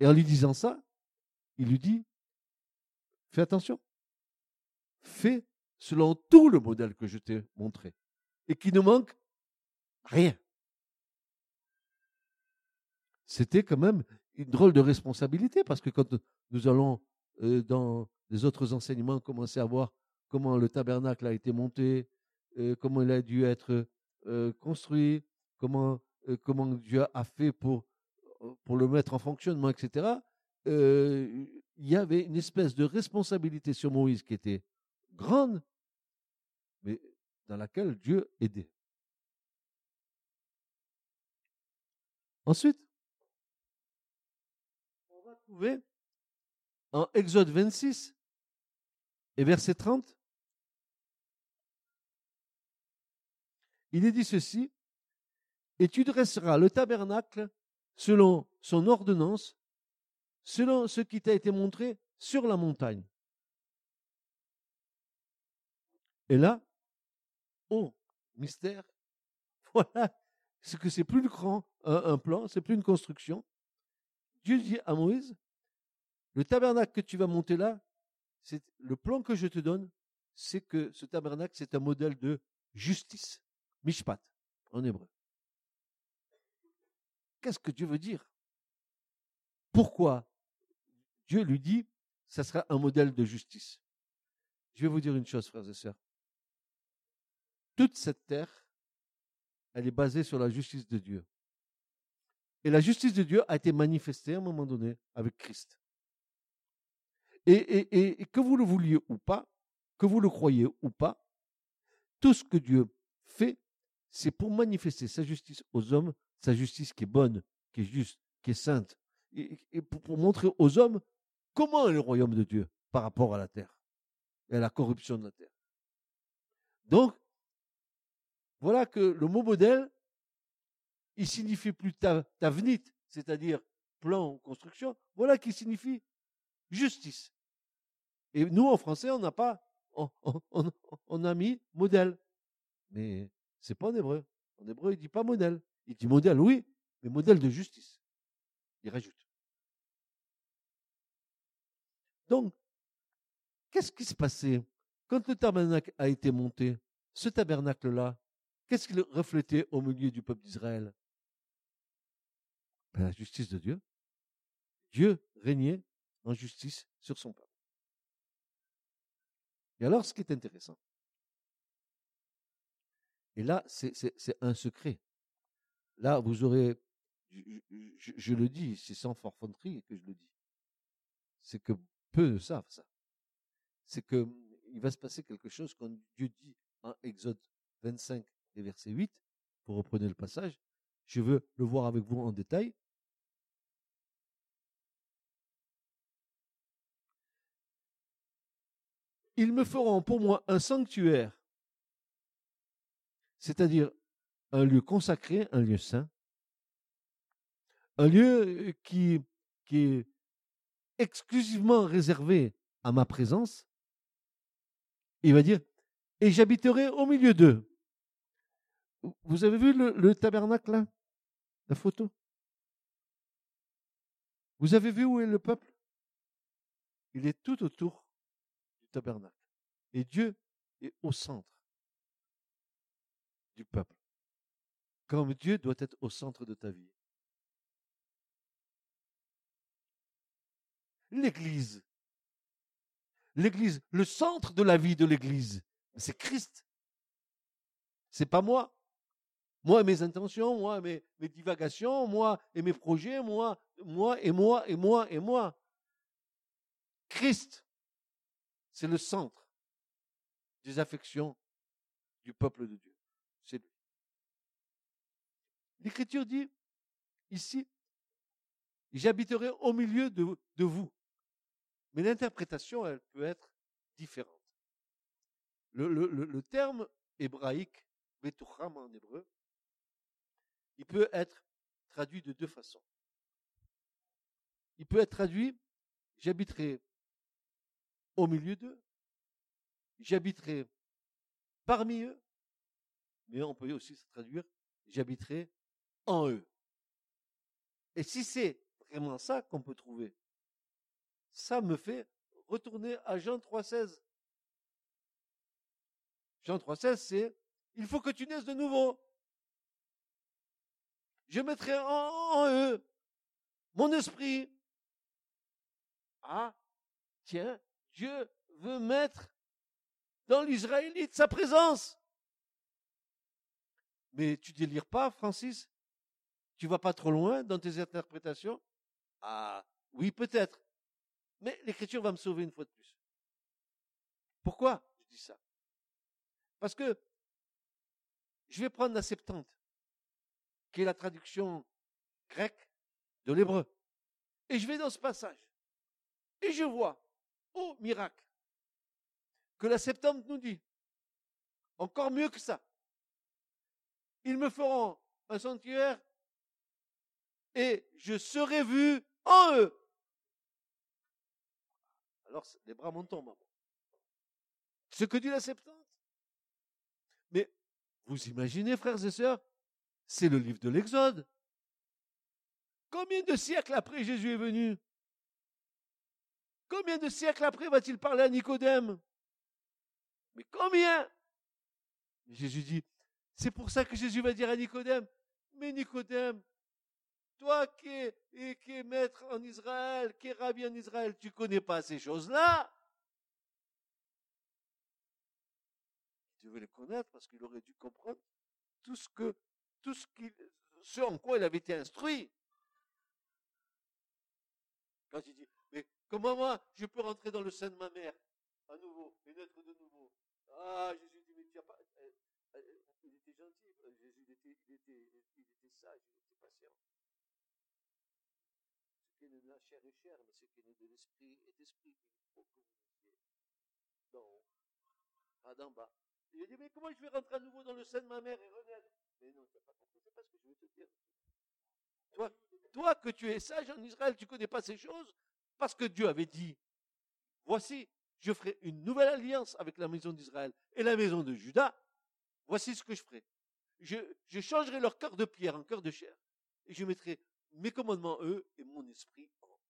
Et en lui disant ça, il lui dit, fais attention, fais selon tout le modèle que je t'ai montré, et qui ne manque rien. C'était quand même une drôle de responsabilité, parce que quand nous allons euh, dans les autres enseignements, commencer à voir comment le tabernacle a été monté, euh, comment il a dû être euh, construit, comment, euh, comment Dieu a fait pour, pour le mettre en fonctionnement, etc. il y avait une espèce de responsabilité sur Moïse qui était grande, mais dans laquelle Dieu aidait. Ensuite, on va trouver en Exode 26 et verset 30, il est dit ceci, et tu dresseras le tabernacle selon son ordonnance, selon ce qui t'a été montré sur la montagne. Et là, oh, mystère, voilà, ce que c'est plus grand, un, plan, c'est plus une construction. Dieu dit à Moïse, le tabernacle que tu vas monter là, c'est le plan que je te donne, c'est que ce tabernacle, c'est un modèle de justice. Mishpat, en hébreu. Qu'est-ce que Dieu veut dire? Pourquoi Dieu lui dit, ça sera un modèle de justice Je vais vous dire une chose, frères et sœurs. Toute cette terre, elle est basée sur la justice de Dieu. Et la justice de Dieu a été manifestée à un moment donné avec Christ. Et, que vous le vouliez ou pas, que vous le croyez ou pas, tout ce que Dieu fait, c'est pour manifester sa justice aux hommes, sa justice qui est bonne, qui est juste, qui est sainte, et, pour, montrer aux hommes comment est le royaume de Dieu par rapport à la terre et à la corruption de la terre. Donc, voilà que le mot modèle, il signifie plus tavnit, c'est-à-dire plan ou construction, voilà qui signifie justice. Et nous, en français, on n'a pas, on, a mis modèle. Mais c'est pas en hébreu. En hébreu, il dit pas modèle. Il dit modèle, oui, mais modèle de justice. Il rajoute. Donc, qu'est-ce qui se passait quand le tabernacle a été monté Ce tabernacle-là, qu'est-ce qu'il reflétait au milieu du peuple d'Israël? Ben, La justice de Dieu. Dieu régnait en justice sur son peuple. Et alors, ce qui est intéressant, et là, c'est un secret. Là, vous aurez, je, le dis, c'est sans forfanterie que je le dis, c'est que peu savent ça. C'est que il va se passer quelque chose quand Dieu dit en Exode 25 et verset 8, pour reprendre le passage, je veux le voir avec vous en détail, ils me feront pour moi un sanctuaire, c'est-à-dire un lieu consacré, un lieu saint, un lieu qui, est exclusivement réservé à ma présence. Il va dire, et j'habiterai au milieu d'eux. Vous avez vu le, tabernacle là? La photo? Vous avez vu où est le peuple? Il est tout autour du tabernacle. Et Dieu est au centre peuple. Comme Dieu doit être au centre de ta vie. L'Église. L'Église, le centre de la vie de l'Église, c'est Christ. C'est pas moi. Moi et mes intentions, moi et mes divagations, moi et mes projets, moi, moi et moi et moi et moi. Christ, c'est le centre des affections du peuple de Dieu. L'Écriture dit ici, j'habiterai au milieu de, vous. Mais l'interprétation, elle peut être différente. Le terme hébraïque, betucham en hébreu, il peut être traduit de deux façons. Il peut être traduit, j'habiterai au milieu d'eux, j'habiterai parmi eux, mais on peut aussi se traduire, j'habiterai en eux. Et si c'est vraiment ça qu'on peut trouver, ça me fait retourner à Jean 3,16. Jean 3,16, c'est il faut que tu naisses de nouveau. Je mettrai en, eux mon esprit. Ah, tiens, Dieu veut mettre dans l'Israélite sa présence. Mais tu délires pas, Francis? Tu vas pas trop loin dans tes interprétations? Ah, oui, peut-être. Mais l'écriture va me sauver une fois de plus. Pourquoi je dis ça? Parce que je vais prendre la Septante, qui est la traduction grecque de l'hébreu. Et je vais dans ce passage. Et je vois, oh miracle, que la Septante nous dit, encore mieux que ça, ils me feront un sanctuaire et je serai vu en eux. Alors les bras m'en tombent. Ce que dit la Septante. Mais vous imaginez, frères et sœurs, c'est le livre de l'Exode. Combien de siècles après Jésus est venu? Combien de siècles après va-t-il parler à Nicodème? Mais combien? Jésus dit, c'est pour ça que Jésus va dire à Nicodème, mais Nicodème, toi qui es, maître en Israël, qui es rabbi en Israël, tu connais pas ces choses-là? Tu devais les connaître parce qu'il aurait dû comprendre tout ce que, tout ce qui, ce en quoi il avait été instruit. Quand il dit, mais comment moi je peux rentrer dans le sein de ma mère? À nouveau et naître de nouveau Ah, Jésus dit, mais tu n'as pas, euh, euh, il était gentil, Jésus il était, il était, il était sage, il était patient de la chair est chair, mais ce qui est de l'esprit est esprit. Il faut que bas. Il a dit, mais comment je vais rentrer à nouveau dans le sein de ma mère et renaître Mais non, tu n'as pas compris, c'est pas ce que je veux te dire. Toi, toi que tu es sage en Israël, tu ne connais pas ces choses, parce que Dieu avait dit, voici, je ferai une nouvelle alliance avec la maison d'Israël et la maison de Judas. Voici ce que je ferai. Je, je changerai leur cœur de pierre en cœur de chair. Et je mettrai mes commandements, eux, et mon esprit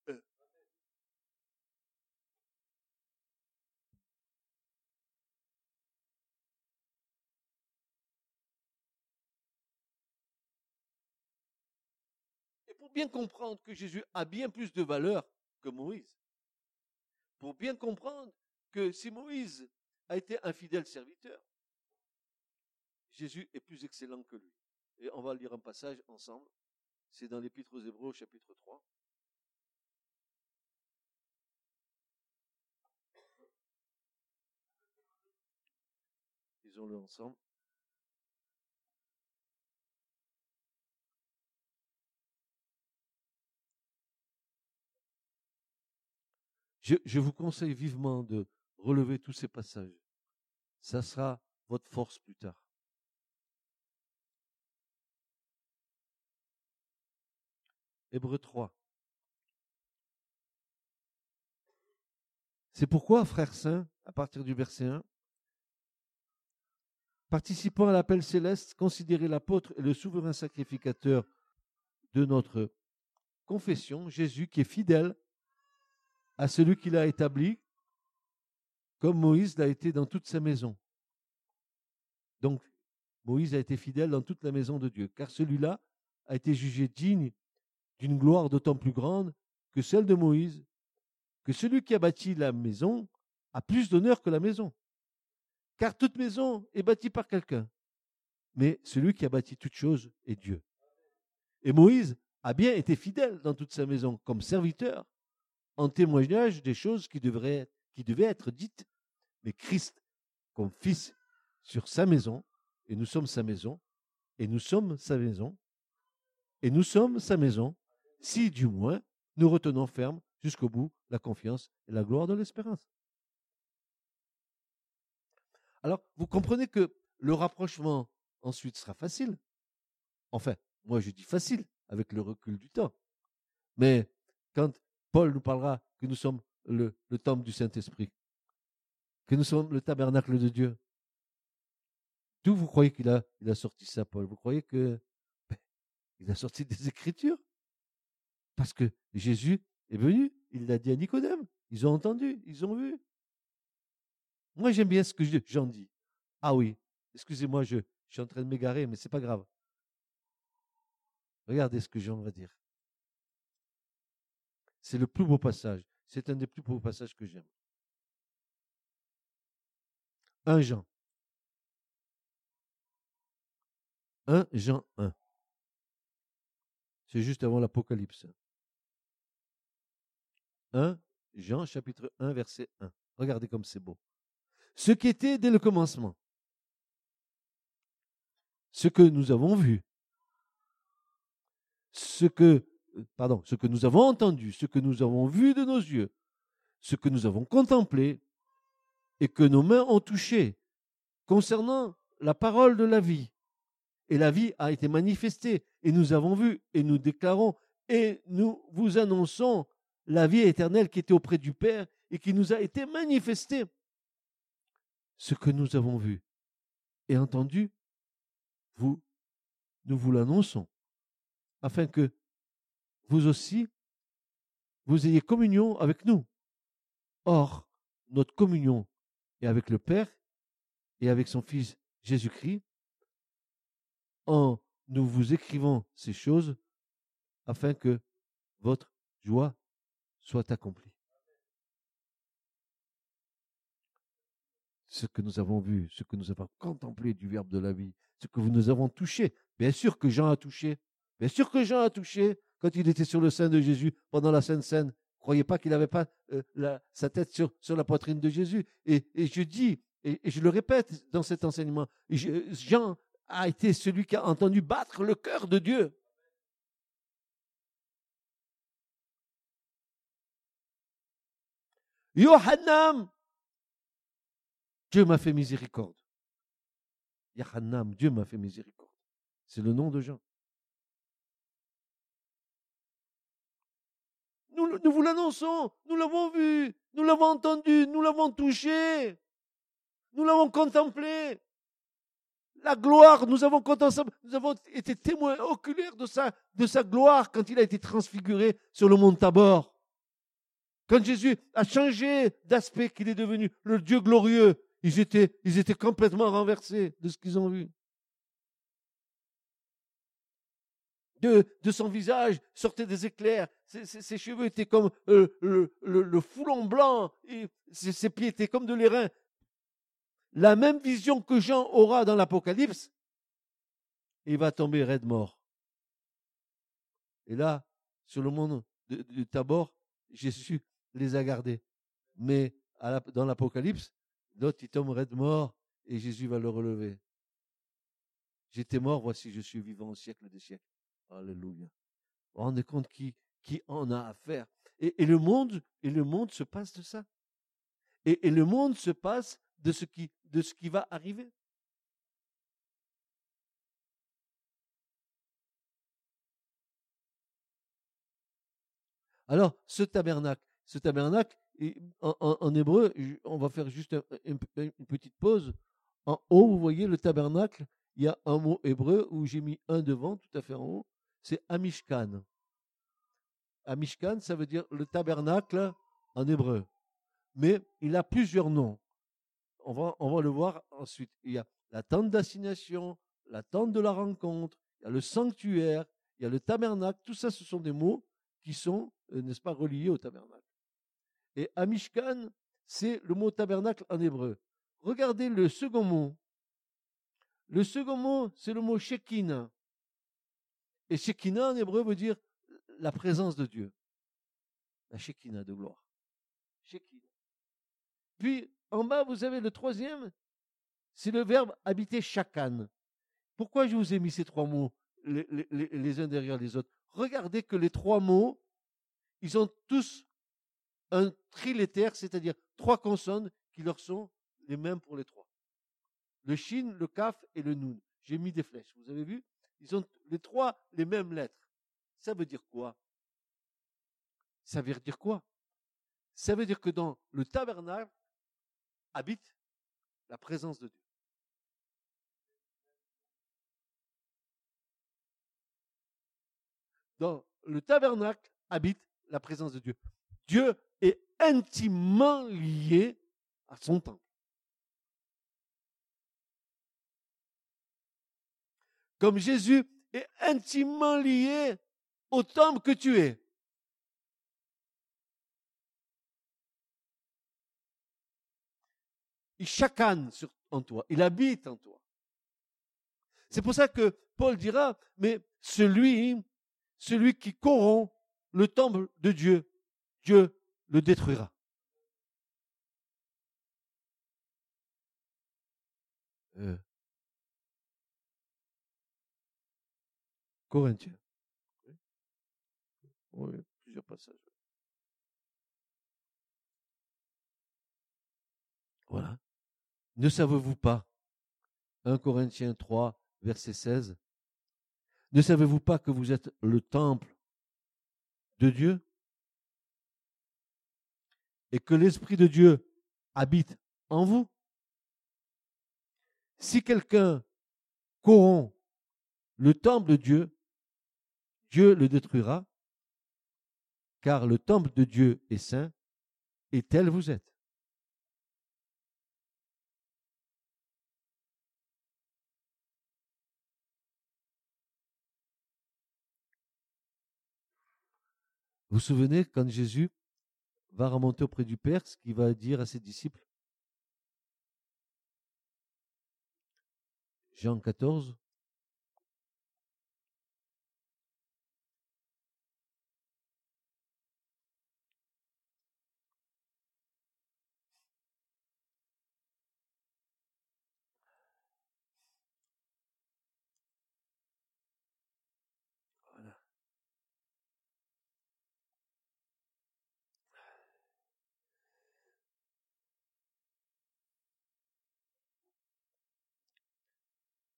eux. Et pour bien comprendre que Jésus a bien plus de valeur que Moïse, pour bien comprendre que si Moïse a été un fidèle serviteur, Jésus est plus excellent que lui. Et on va lire un passage ensemble. C'est dans l'Épître aux Hébreux, chapitre 3. Lisons-le ensemble. Je, vous conseille vivement de relever tous ces passages. Ça sera votre force plus tard. Hébreu 3. C'est pourquoi, frères saints, à partir du verset 1, participant à l'appel céleste, considérez l'apôtre et le souverain sacrificateur de notre confession, Jésus, qui est fidèle à celui qui l'a établi, comme Moïse l'a été dans toute sa maison. Donc, Moïse a été fidèle dans toute la maison de Dieu, car celui-là a été jugé digne d'une gloire d'autant plus grande que celle de Moïse, que celui qui a bâti la maison a plus d'honneur que la maison. Car toute maison est bâtie par quelqu'un, mais celui qui a bâti toute chose est Dieu. Et Moïse a bien été fidèle dans toute sa maison comme serviteur, en témoignage des choses qui, devraient, qui devaient être dites, mais Christ, comme fils sur sa maison, et nous sommes sa maison, et nous sommes sa maison, et nous sommes sa maison, si du moins nous retenons ferme jusqu'au bout la confiance et la gloire de l'espérance. Alors, vous comprenez que le rapprochement ensuite sera facile. Enfin, moi je dis facile avec le recul du temps. Mais quand Paul nous parlera que nous sommes le, temple du Saint-Esprit, que nous sommes le tabernacle de Dieu, d'où vous croyez qu'il a, sorti ça, Paul? Vous croyez que ben, il a sorti des Écritures? Parce que Jésus est venu, il l'a dit à Nicodème. Ils ont entendu, ils ont vu. Moi, j'aime bien ce que j'en dis. Ah oui, excusez-moi, je, suis en train de m'égarer, mais c'est pas grave. Regardez ce que j'aimerais dire. C'est le plus beau passage. C'est un des plus beaux passages que j'aime. 1 Jean. 1 Jean 1. C'est juste avant l'Apocalypse. 1 Jean chapitre 1 verset 1. Regardez comme c'est beau. Ce qui était dès le commencement. Ce que nous avons vu ce que, pardon, ce que nous avons entendu, ce que nous avons vu de nos yeux, ce que nous avons contemplé et que nos mains ont touché concernant la parole de la vie. Et la vie a été manifestée et nous avons vu et nous déclarons et nous vous annonçons la vie éternelle qui était auprès du Père et qui nous a été manifestée. Ce que nous avons vu et entendu, vous, nous vous l'annonçons afin que vous aussi, vous ayez communion avec nous. Or, notre communion est avec le Père et avec son Fils Jésus-Christ, en nous vous écrivons ces choses afin que votre joie soit accomplie. Ce que nous avons vu, ce que nous avons contemplé du Verbe de la vie, ce que nous avons touché, bien sûr que Jean a touché, Bien sûr que Jean a touché quand il était sur le sein de Jésus pendant la Sainte Seine. Croyez pas qu'il n'avait pas euh, sa tête sur la poitrine de Jésus. Et, je dis, et, je le répète dans cet enseignement, Jean a été celui qui a entendu battre le cœur de Dieu. Yohannam, Dieu m'a fait miséricorde. Yohannam, Dieu m'a fait miséricorde. C'est le nom de Jean. Nous, vous l'annonçons, nous l'avons vu, nous l'avons entendu, nous l'avons touché, nous l'avons contemplé. La gloire, nous avons, nous avons été témoins oculaires de sa, de sa gloire quand il a été transfiguré sur le mont Tabor. Quand Jésus a changé d'aspect, qu'il est devenu le Dieu glorieux, ils étaient, ils étaient complètement renversés de ce qu'ils ont vu. de, son visage sortaient des éclairs. Ses, cheveux étaient comme euh, le, foulon blanc. Et ses, pieds étaient comme de l'airain. La même vision que Jean aura dans l'Apocalypse, il va tomber raide mort. Et là, sur le monde du Tabor, Jésus les a gardés. Mais dans l'Apocalypse, l'autre, il tombe raide mort et Jésus va le relever. J'étais mort, voici, je suis vivant au siècle des siècles. Alléluia. Vous vous rendez compte qui, en a affaire? Et, le monde, se passe de ça. Et, et le monde se passe de ce qui, de ce qui va arriver. Alors, ce tabernacle, ce tabernacle, en, hébreu, on va faire juste une petite pause. En haut, vous voyez le tabernacle, il y a un mot hébreu où j'ai mis un devant, tout à fait en haut, c'est Amishkan. Amishkan, ça veut dire le tabernacle en hébreu. Mais il a plusieurs noms. On va, on va le voir ensuite. Il y a la tente d'assignation, la tente de la rencontre, il y a le sanctuaire, il y a le tabernacle. Tout ça, ce sont des mots qui sont, euh, n'est-ce pas, reliés au tabernacle. Et Amishkan, c'est le mot tabernacle en hébreu. Regardez le second mot. Le second mot, c'est le mot Shekinah. Et Shekinah en hébreu veut dire la présence de Dieu. La Shekinah de gloire. Shekinah. Puis en bas, vous avez le troisième, c'est le verbe habiter chakan. Pourquoi je vous ai mis ces trois mots les, les, uns derrière les autres? Regardez que les trois mots, ils ont tous un trilétère, c'est-à-dire trois consonnes qui leur sont les mêmes pour les trois. Le shin, le kaf et le nun. J'ai mis des flèches. Vous avez vu? Ils ont les trois les mêmes lettres. Ça veut dire quoi? Ça veut dire quoi? Ça veut dire que dans le tabernacle habite la présence de Dieu. Dans le tabernacle habite la présence de Dieu. Dieu intimement lié à son temple. Comme Jésus est intimement lié au temple que tu es. Il chacane en toi, il habite en toi. C'est pour ça que Paul dira, mais celui, celui qui corrompt le temple de Dieu, Dieu le détruira. Euh. Corinthiens. Oui, plusieurs passages. Voilà. Ne savez-vous pas 1 Corinthiens 3, verset 16. Ne savez-vous pas que vous êtes le temple de Dieu? Et que l'Esprit de Dieu habite en vous Si quelqu'un corrompt le temple de Dieu, Dieu le détruira, car le temple de Dieu est saint, et tel vous êtes. Vous vous souvenez quand Jésus va remonter auprès du Père, ce qu'il va dire à ses disciples Jean 14.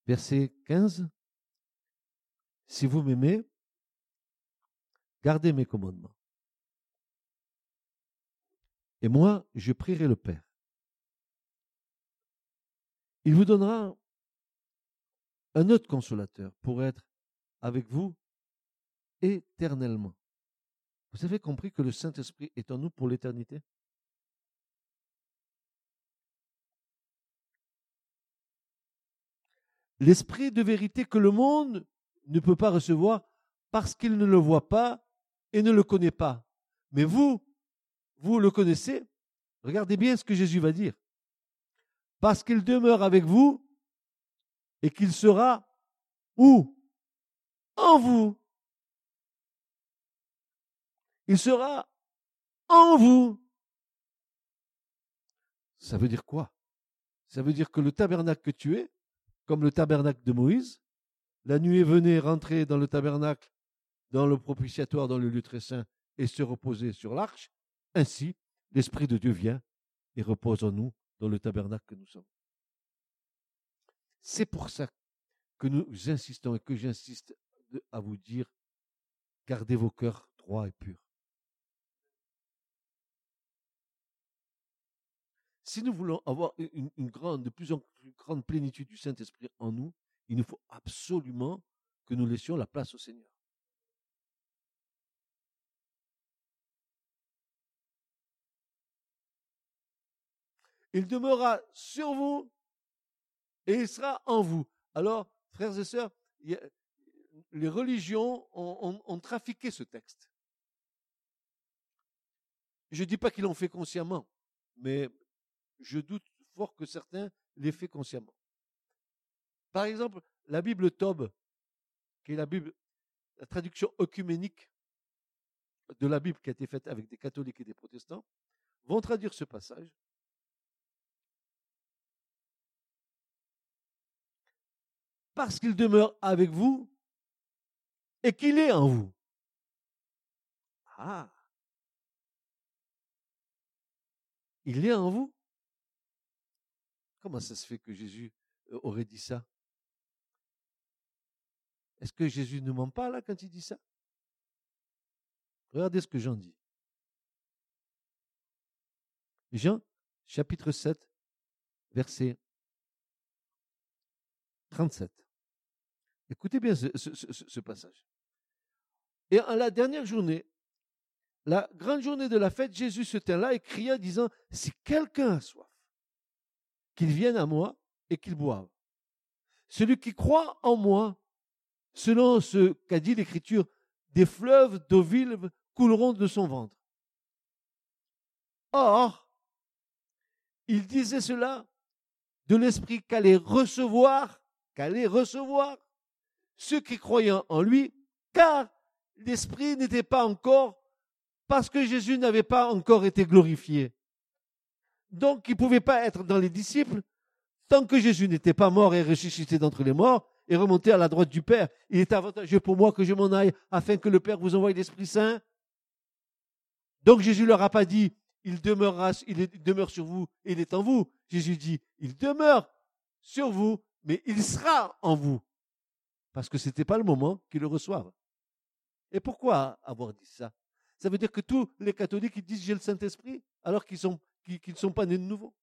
Verset 15. Si vous m'aimez, gardez mes commandements. Et moi, je prierai le Père. Il vous donnera un autre consolateur pour être avec vous éternellement. Vous avez compris que le Saint-Esprit est en nous pour l'éternité? L'esprit de vérité que le monde ne peut pas recevoir parce qu'il ne le voit pas et ne le connaît pas. Mais vous, vous le connaissez. Regardez bien ce que Jésus va dire. Parce qu'il demeure avec vous et qu'il sera où? En vous. Il sera en vous. Ça veut dire quoi? Ça veut dire que le tabernacle que tu es, comme le tabernacle de Moïse. La nuée venait rentrer dans le tabernacle, dans le propitiatoire, dans le lieu très saint, et se reposer sur l'arche. Ainsi, l'Esprit de Dieu vient et repose en nous dans le tabernacle que nous sommes. C'est pour ça que nous insistons et que j'insiste à vous dire, gardez vos cœurs droits et purs. Si nous voulons avoir une, grande, de plus en plus grande plénitude du Saint-Esprit en nous, il nous faut absolument que nous laissions la place au Seigneur. Il demeurera sur vous et il sera en vous. Alors, frères et sœurs, les religions ont, trafiqué ce texte. Je ne dis pas qu'ils l'ont fait consciemment, mais je doute fort que certains l'aient fait consciemment. Par exemple, la Bible Tob, qui est la Bible, la traduction œcuménique de la Bible qui a été faite avec des catholiques et des protestants, vont traduire ce passage parce qu'il demeure avec vous et qu'il est en vous. Ah. Il est en vous. Comment ça se fait que Jésus aurait dit ça? Est-ce que Jésus ne ment pas là quand il dit ça? Regardez ce que Jean dit. Jean, chapitre 7, verset 37. Écoutez bien ce, passage. Et en la dernière journée, la grande journée de la fête, Jésus se tint là et cria disant, si quelqu'un a soif, qu'il vienne à moi et qu'il boive. Celui qui croit en moi, selon ce qu'a dit l'Écriture, des fleuves d'eau vive couleront de son ventre. Or, il disait cela de l'esprit qu'allait recevoir, qu'allait recevoir ceux qui croyaient en lui, car l'Esprit n'était pas encore, parce que Jésus n'avait pas encore été glorifié. Donc il ne pouvait pas être dans les disciples tant que Jésus n'était pas mort et ressuscité d'entre les morts et remonté à la droite du Père. Il est avantageux pour moi que je m'en aille afin que le Père vous envoie l'Esprit Saint. Donc Jésus leur a pas dit, il il demeure sur vous, il est en vous. Jésus dit, il demeure sur vous, mais il sera en vous parce que ce n'était pas le moment qu'ils le reçoivent. Et pourquoi avoir dit ça? Ça veut dire que tous les catholiques ils disent j'ai le Saint-Esprit alors qu'ils ne sont pas nés de nouveau.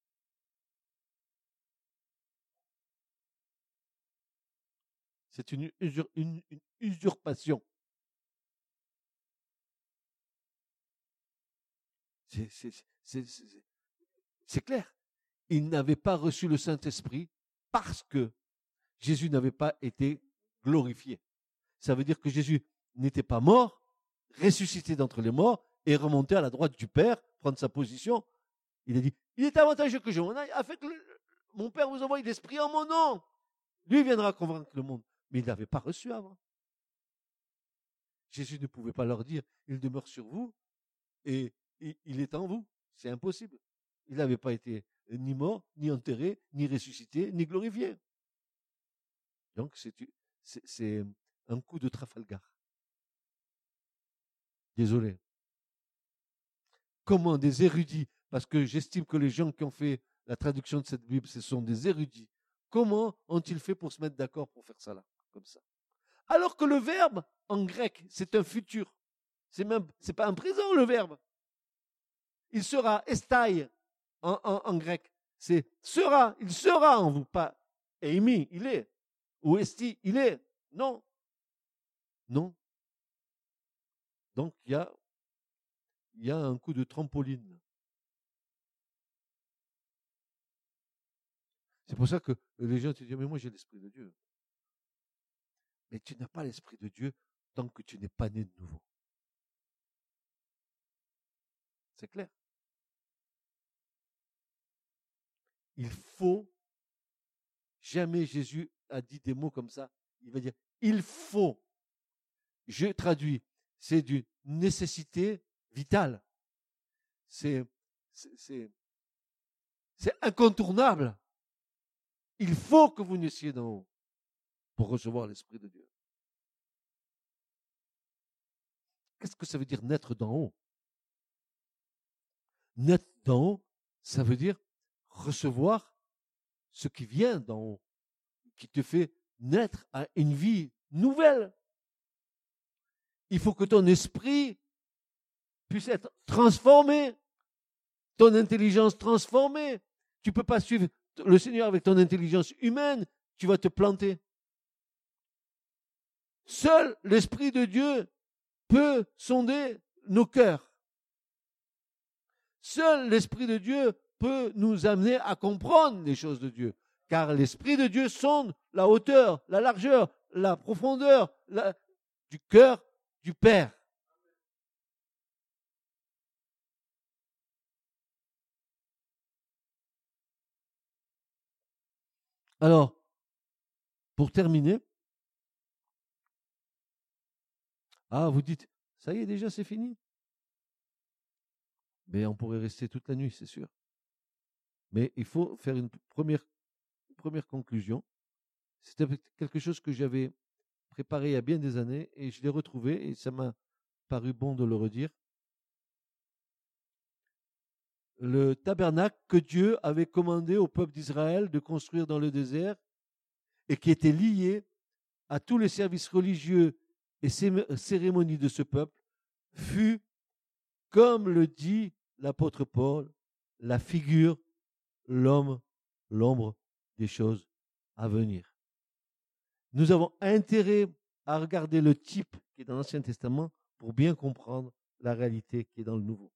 C'est une, usurpation. C'est clair. Ils n'avaient pas reçu le Saint-Esprit parce que Jésus n'avait pas été glorifié. Ça veut dire que Jésus n'était pas mort, ressuscité d'entre les morts et remonté à la droite du Père, prendre sa position. Il a dit, il est avantageux que je m'en aille afin que mon Père vous envoie l'Esprit en mon nom. Lui viendra convaincre le monde. Mais il n'avait pas reçu avant. Jésus ne pouvait pas leur dire, il demeure sur vous et il est en vous. C'est impossible. Il n'avait pas été ni mort, ni enterré, ni ressuscité, ni glorifié. Donc c'est un coup de Trafalgar. Désolé. Comment des érudits, parce que j'estime que les gens qui ont fait la traduction de cette Bible, ce sont des érudits, comment ont-ils fait pour se mettre d'accord pour faire ça là, comme ça? Alors que le verbe, en grec, c'est un futur. C'est même, c'est pas un présent le verbe. Il sera estai en, en grec. C'est sera, il sera en vous, pas Amy, il est. Où est-il Il est. Non. Non. Donc il y a, y a un coup de trampoline. C'est pour ça que les gens te disent, mais moi j'ai l'Esprit de Dieu. Mais tu n'as pas l'Esprit de Dieu tant que tu n'es pas né de nouveau. C'est clair. Il faut jamais Jésus a dit des mots comme ça, il va dire il faut. Je traduis, c'est d'une nécessité vitale. C'est, c'est, incontournable. Il faut que vous naissiez d'en haut pour recevoir l'Esprit de Dieu. Qu'est-ce que ça veut dire naître d'en haut? Naître d'en haut, ça veut dire recevoir ce qui vient d'en haut qui te fait naître à une vie nouvelle. Il faut que ton esprit puisse être transformé, ton intelligence transformée, Tu ne peux pas suivre le Seigneur avec ton intelligence humaine, tu vas te planter. Seul l'Esprit de Dieu peut sonder nos cœurs. Seul l'Esprit de Dieu peut nous amener à comprendre les choses de Dieu. Car l'Esprit de Dieu sonde la hauteur, la largeur, la profondeur du cœur du Père. Alors, pour terminer, ah, vous dites, ça y est, déjà, c'est fini. Mais on pourrait rester toute la nuit, c'est sûr. Mais il faut faire une première, première conclusion. C'était quelque chose que j'avais préparé il y a bien des années et je l'ai retrouvé et ça m'a paru bon de le redire. Le tabernacle que Dieu avait commandé au peuple d'Israël de construire dans le désert et qui était lié à tous les services religieux et cérémonies de ce peuple fut, comme le dit l'apôtre Paul, la figure, l'homme, l'ombre des choses à venir. Nous avons intérêt à regarder le type qui est dans l'Ancien Testament pour bien comprendre la réalité qui est dans le Nouveau.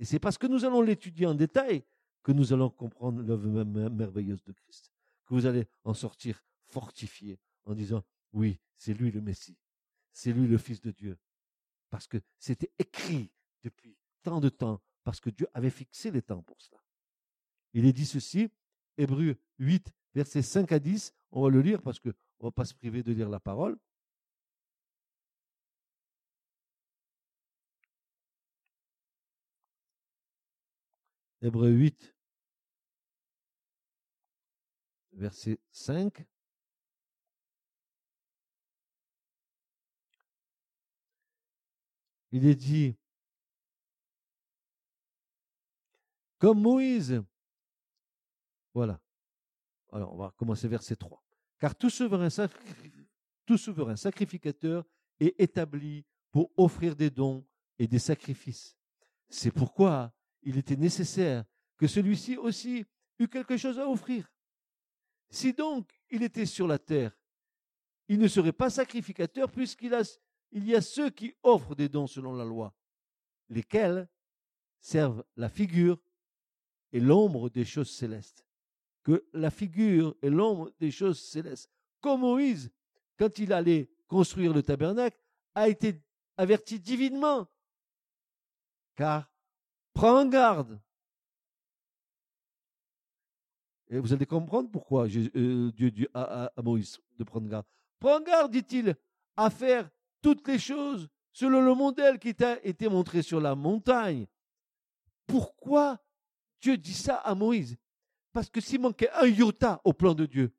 Et c'est parce que nous allons l'étudier en détail que nous allons comprendre l'œuvre merveilleuse de Christ, que vous allez en sortir fortifié en disant, oui, c'est lui le Messie, c'est lui le Fils de Dieu, parce que c'était écrit depuis tant de temps, parce que Dieu avait fixé les temps pour cela. Il est dit ceci, Hébreu 8, versets 5 à 10, on va le lire parce qu'on ne va pas se priver de lire la parole. Hébreu 8, verset 5. Il est dit, comme Moïse. Voilà. Alors, on va commencer verset 3. Car tout souverain, tout souverain sacrificateur est établi pour offrir des dons et des sacrifices. C'est pourquoi il était nécessaire que celui-ci aussi eût quelque chose à offrir. Si donc il était sur la terre, il ne serait pas sacrificateur puisqu'il il y a ceux qui offrent des dons selon la loi, lesquels servent la figure et l'ombre des choses célestes. Que la figure et l'ombre des choses célestes. Comme Moïse, quand il allait construire le tabernacle, a été averti divinement. Car Prends garde. Et vous allez comprendre pourquoi euh, Dieu dit à, Moïse de prendre garde. Prends garde, dit-il, à faire toutes les choses selon le modèle qui t'a été montré sur la montagne. Pourquoi Dieu dit ça à Moïse? Parce que s'il manquait un iota au plan de Dieu,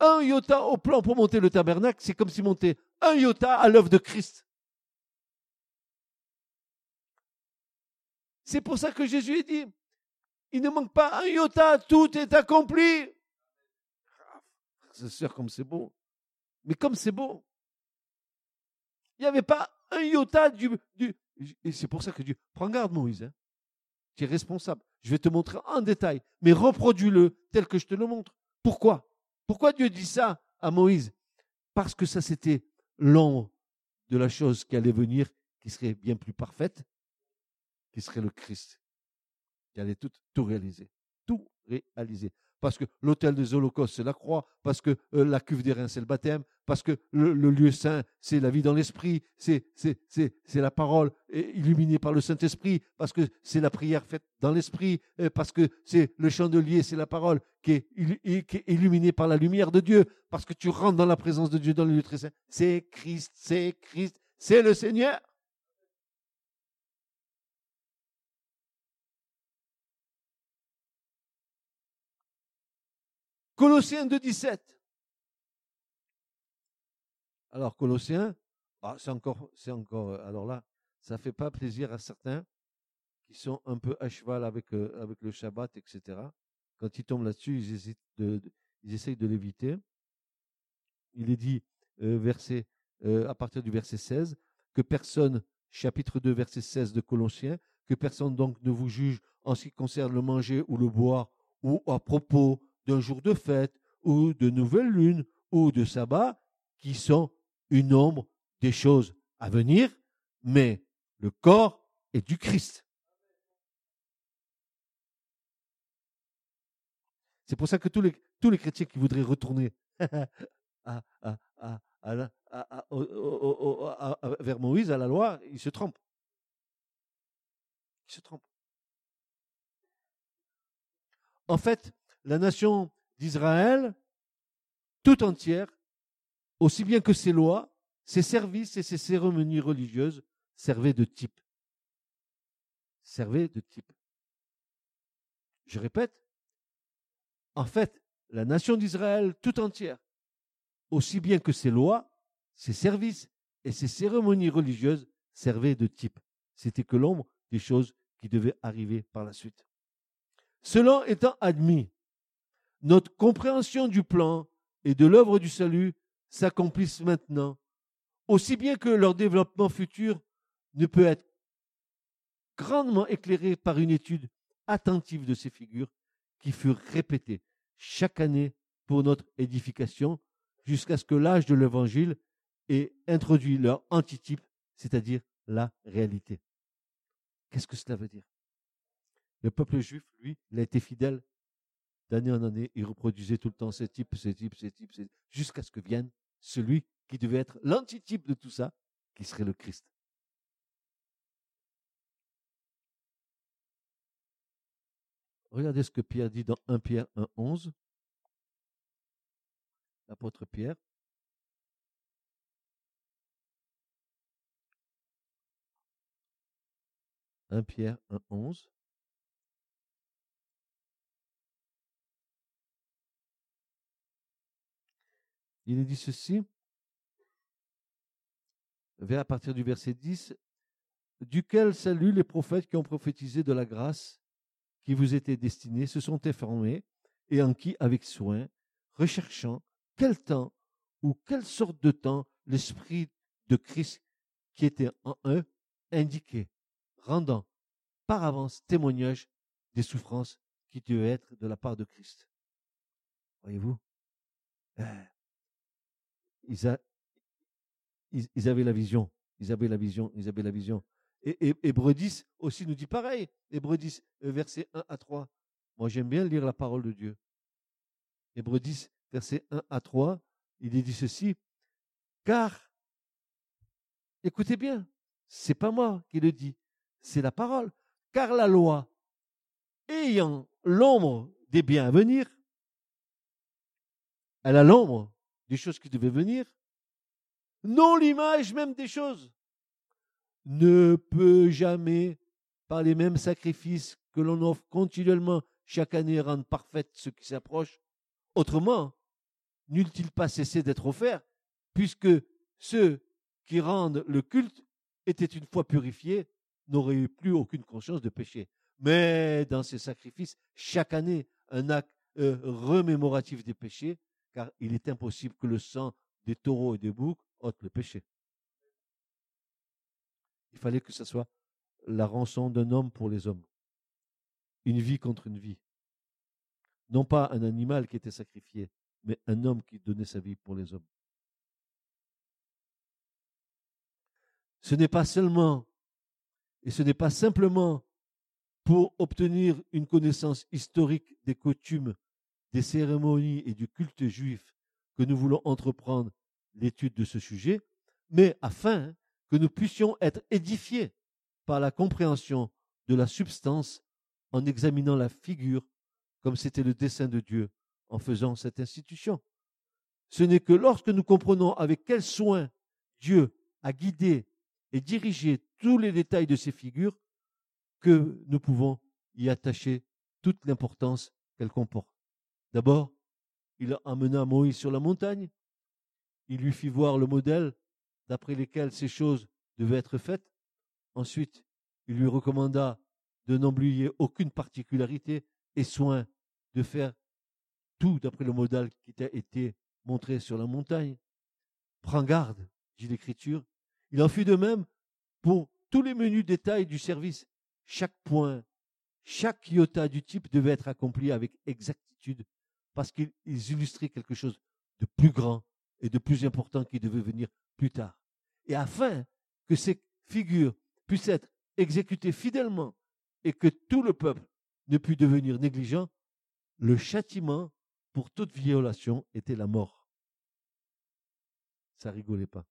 un iota au plan pour monter le tabernacle, c'est comme s'il montait un iota à l'œuvre de Christ. C'est pour ça que Jésus dit, il ne manque pas un iota, tout est accompli. C'est sûr comme c'est beau. Mais comme c'est beau, il n'y avait pas un iota du... du et c'est pour ça que Dieu, prends garde Moïse, hein. tu es responsable. Je vais te montrer en détail, mais reproduis-le tel que je te le montre. Pourquoi? Pourquoi Dieu dit ça à Moïse? Parce que ça c'était l'ombre de la chose qui allait venir, qui serait bien plus parfaite, qui serait le Christ, qui allait tout, réaliser. Tout réaliser. Parce que l'autel des holocaustes, c'est la croix, parce que euh, la cuve des reins, c'est le baptême, parce que le, lieu saint, c'est la vie dans l'esprit, c'est la parole illuminée par le Saint-Esprit, parce que c'est la prière faite dans l'esprit, parce que c'est le chandelier, c'est la parole qui est, qui est illuminée par la lumière de Dieu, parce que tu rentres dans la présence de Dieu dans le lieu très saint. C'est Christ, c'est Christ, c'est le Seigneur. Colossiens 2, 17. Alors, Colossiens, ah, c'est encore, c'est encore, euh, alors là, ça fait pas plaisir à certains qui sont un peu à cheval avec, euh, le Shabbat, etc. Quand ils tombent là-dessus, ils, essayent de l'éviter. Il est dit, euh, à partir du verset 16, que personne, chapitre 2, verset 16 de Colossiens, que personne donc ne vous juge en ce qui concerne le manger ou le boire, ou à propos d'un jour de fête, ou de nouvelle lune, ou de sabbat, qui sont une ombre des choses à venir, mais le corps est du Christ. C'est pour ça que tous les, tous les chrétiens qui voudraient retourner vers Moïse, à la loi, ils se trompent. Ils se trompent. En fait, la nation d'Israël, tout entière, aussi bien que ses lois, ses services et ses cérémonies religieuses, servaient de type. Servaient de type. Je répète, en fait, la nation d'Israël tout entière, aussi bien que ses lois, ses services et ses cérémonies religieuses servaient de type. C'était que l'ombre des choses qui devaient arriver par la suite. Cela étant admis, notre compréhension du plan et de l'œuvre du salut s'accomplissent maintenant, aussi bien que leur développement futur ne peut être grandement éclairé par une étude attentive de ces figures qui furent répétées chaque année pour notre édification jusqu'à ce que l'âge de l'évangile ait introduit leur antitype, c'est-à-dire la réalité. Qu'est-ce que cela veut dire? Le peuple juif, lui, il a été fidèle d'année en année, il reproduisait tout le temps ces types, ces types, ces types, jusqu'à ce que vienne celui qui devait être l'antitype de tout ça, qui serait le Christ. Regardez ce que Pierre dit dans 1 Pierre 1.11. L'apôtre Pierre. « 1 Pierre 1.11. Il est dit ceci, vers à partir du verset 10, duquel salut les prophètes qui ont prophétisé de la grâce qui vous était destinée se sont informés et en qui, avec soin, recherchant quel temps ou quelle sorte de temps l'Esprit de Christ qui était en eux indiquait, rendant par avance témoignage des souffrances qui devaient être de la part de Christ. Voyez-vous? Ils, avaient la vision. Ils avaient la vision. Ils avaient la vision. Et, Hébreu 10 aussi nous dit pareil. Hébreu 10, euh, versets 1 à 3. Moi, j'aime bien lire la parole de Dieu. Hébreu 10, versets 1 à 3, il dit ceci. Car, écoutez bien, c'est pas moi qui le dis, c'est la parole. Car la loi, ayant l'ombre des biens à venir, elle a l'ombre des choses qui devaient venir, non l'image même des choses, ne peut jamais, par les mêmes sacrifices que l'on offre continuellement chaque année, rendre parfaite ce qui s'approche. Autrement, n'eût-il pas cessé d'être offert, puisque ceux qui rendent le culte étaient une fois purifiés, n'auraient eu plus aucune conscience de péché. Mais dans ces sacrifices, chaque année, un acte euh, remémoratif des péchés, car il est impossible que le sang des taureaux et des boucs ôte le péché. Il fallait que ce soit la rançon d'un homme pour les hommes. Une vie contre une vie. Non pas un animal qui était sacrifié, mais un homme qui donnait sa vie pour les hommes. Ce n'est pas seulement et ce n'est pas simplement pour obtenir une connaissance historique des coutumes des cérémonies et du culte juif que nous voulons entreprendre l'étude de ce sujet, mais afin que nous puissions être édifiés par la compréhension de la substance en examinant la figure comme c'était le dessein de Dieu en faisant cette institution. Ce n'est que lorsque nous comprenons avec quel soin Dieu a guidé et dirigé tous les détails de ces figures que nous pouvons y attacher toute l'importance qu'elles comportent. D'abord, il emmena Moïse sur la montagne, il lui fit voir le modèle d'après lequel ces choses devaient être faites. Ensuite, il lui recommanda de n'oublier aucune particularité et soin de faire tout d'après le modèle qui t'a été montré sur la montagne. Prends garde, dit l'Écriture. Il en fut de même pour tous les menus détails du service chaque point, chaque iota du type devait être accompli avec exactitude parce qu'ils illustraient quelque chose de plus grand et de plus important qui devait venir plus tard. Et afin que ces figures puissent être exécutées fidèlement et que tout le peuple ne pût devenir négligent, le châtiment pour toute violation était la mort. Ça rigolait pas.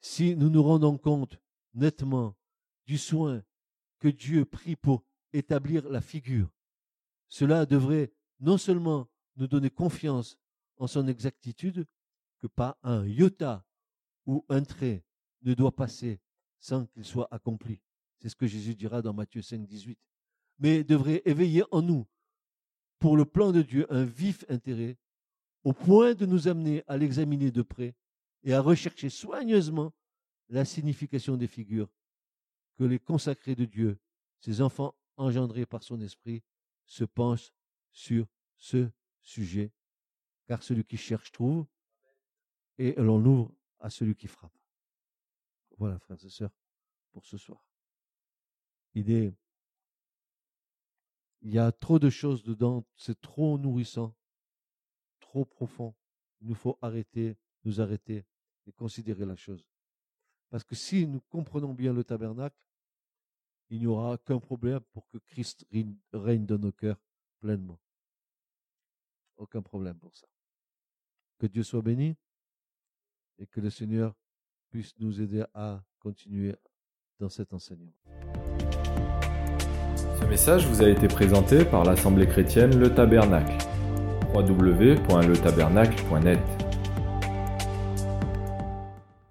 Si nous nous rendons compte nettement du soin Dieu prit pour établir la figure, cela devrait non seulement nous donner confiance en son exactitude, que pas un iota ou un trait ne doit passer sans qu'il soit accompli. C'est ce que Jésus dira dans Matthieu 5, 18. Mais devrait éveiller en nous, pour le plan de Dieu, un vif intérêt, au point de nous amener à l'examiner de près et à rechercher soigneusement la signification des figures que les consacrés de Dieu, ces enfants engendrés par son esprit, se penchent sur ce sujet, car celui qui cherche trouve, et l'on l'ouvre à celui qui frappe. Voilà, frères et sœurs, pour ce soir. Il il y a trop de choses dedans, c'est trop nourrissant, trop profond. Il nous faut arrêter, nous arrêter et considérer la chose. Parce que si nous comprenons bien le tabernacle, il n'y aura aucun problème pour que Christ règne dans nos cœurs pleinement. Aucun problème pour ça. Que Dieu soit béni et que le Seigneur puisse nous aider à continuer dans cet enseignement. Ce message vous a été présenté par l'Assemblée chrétienne Le Tabernacle. www.letabernacle.net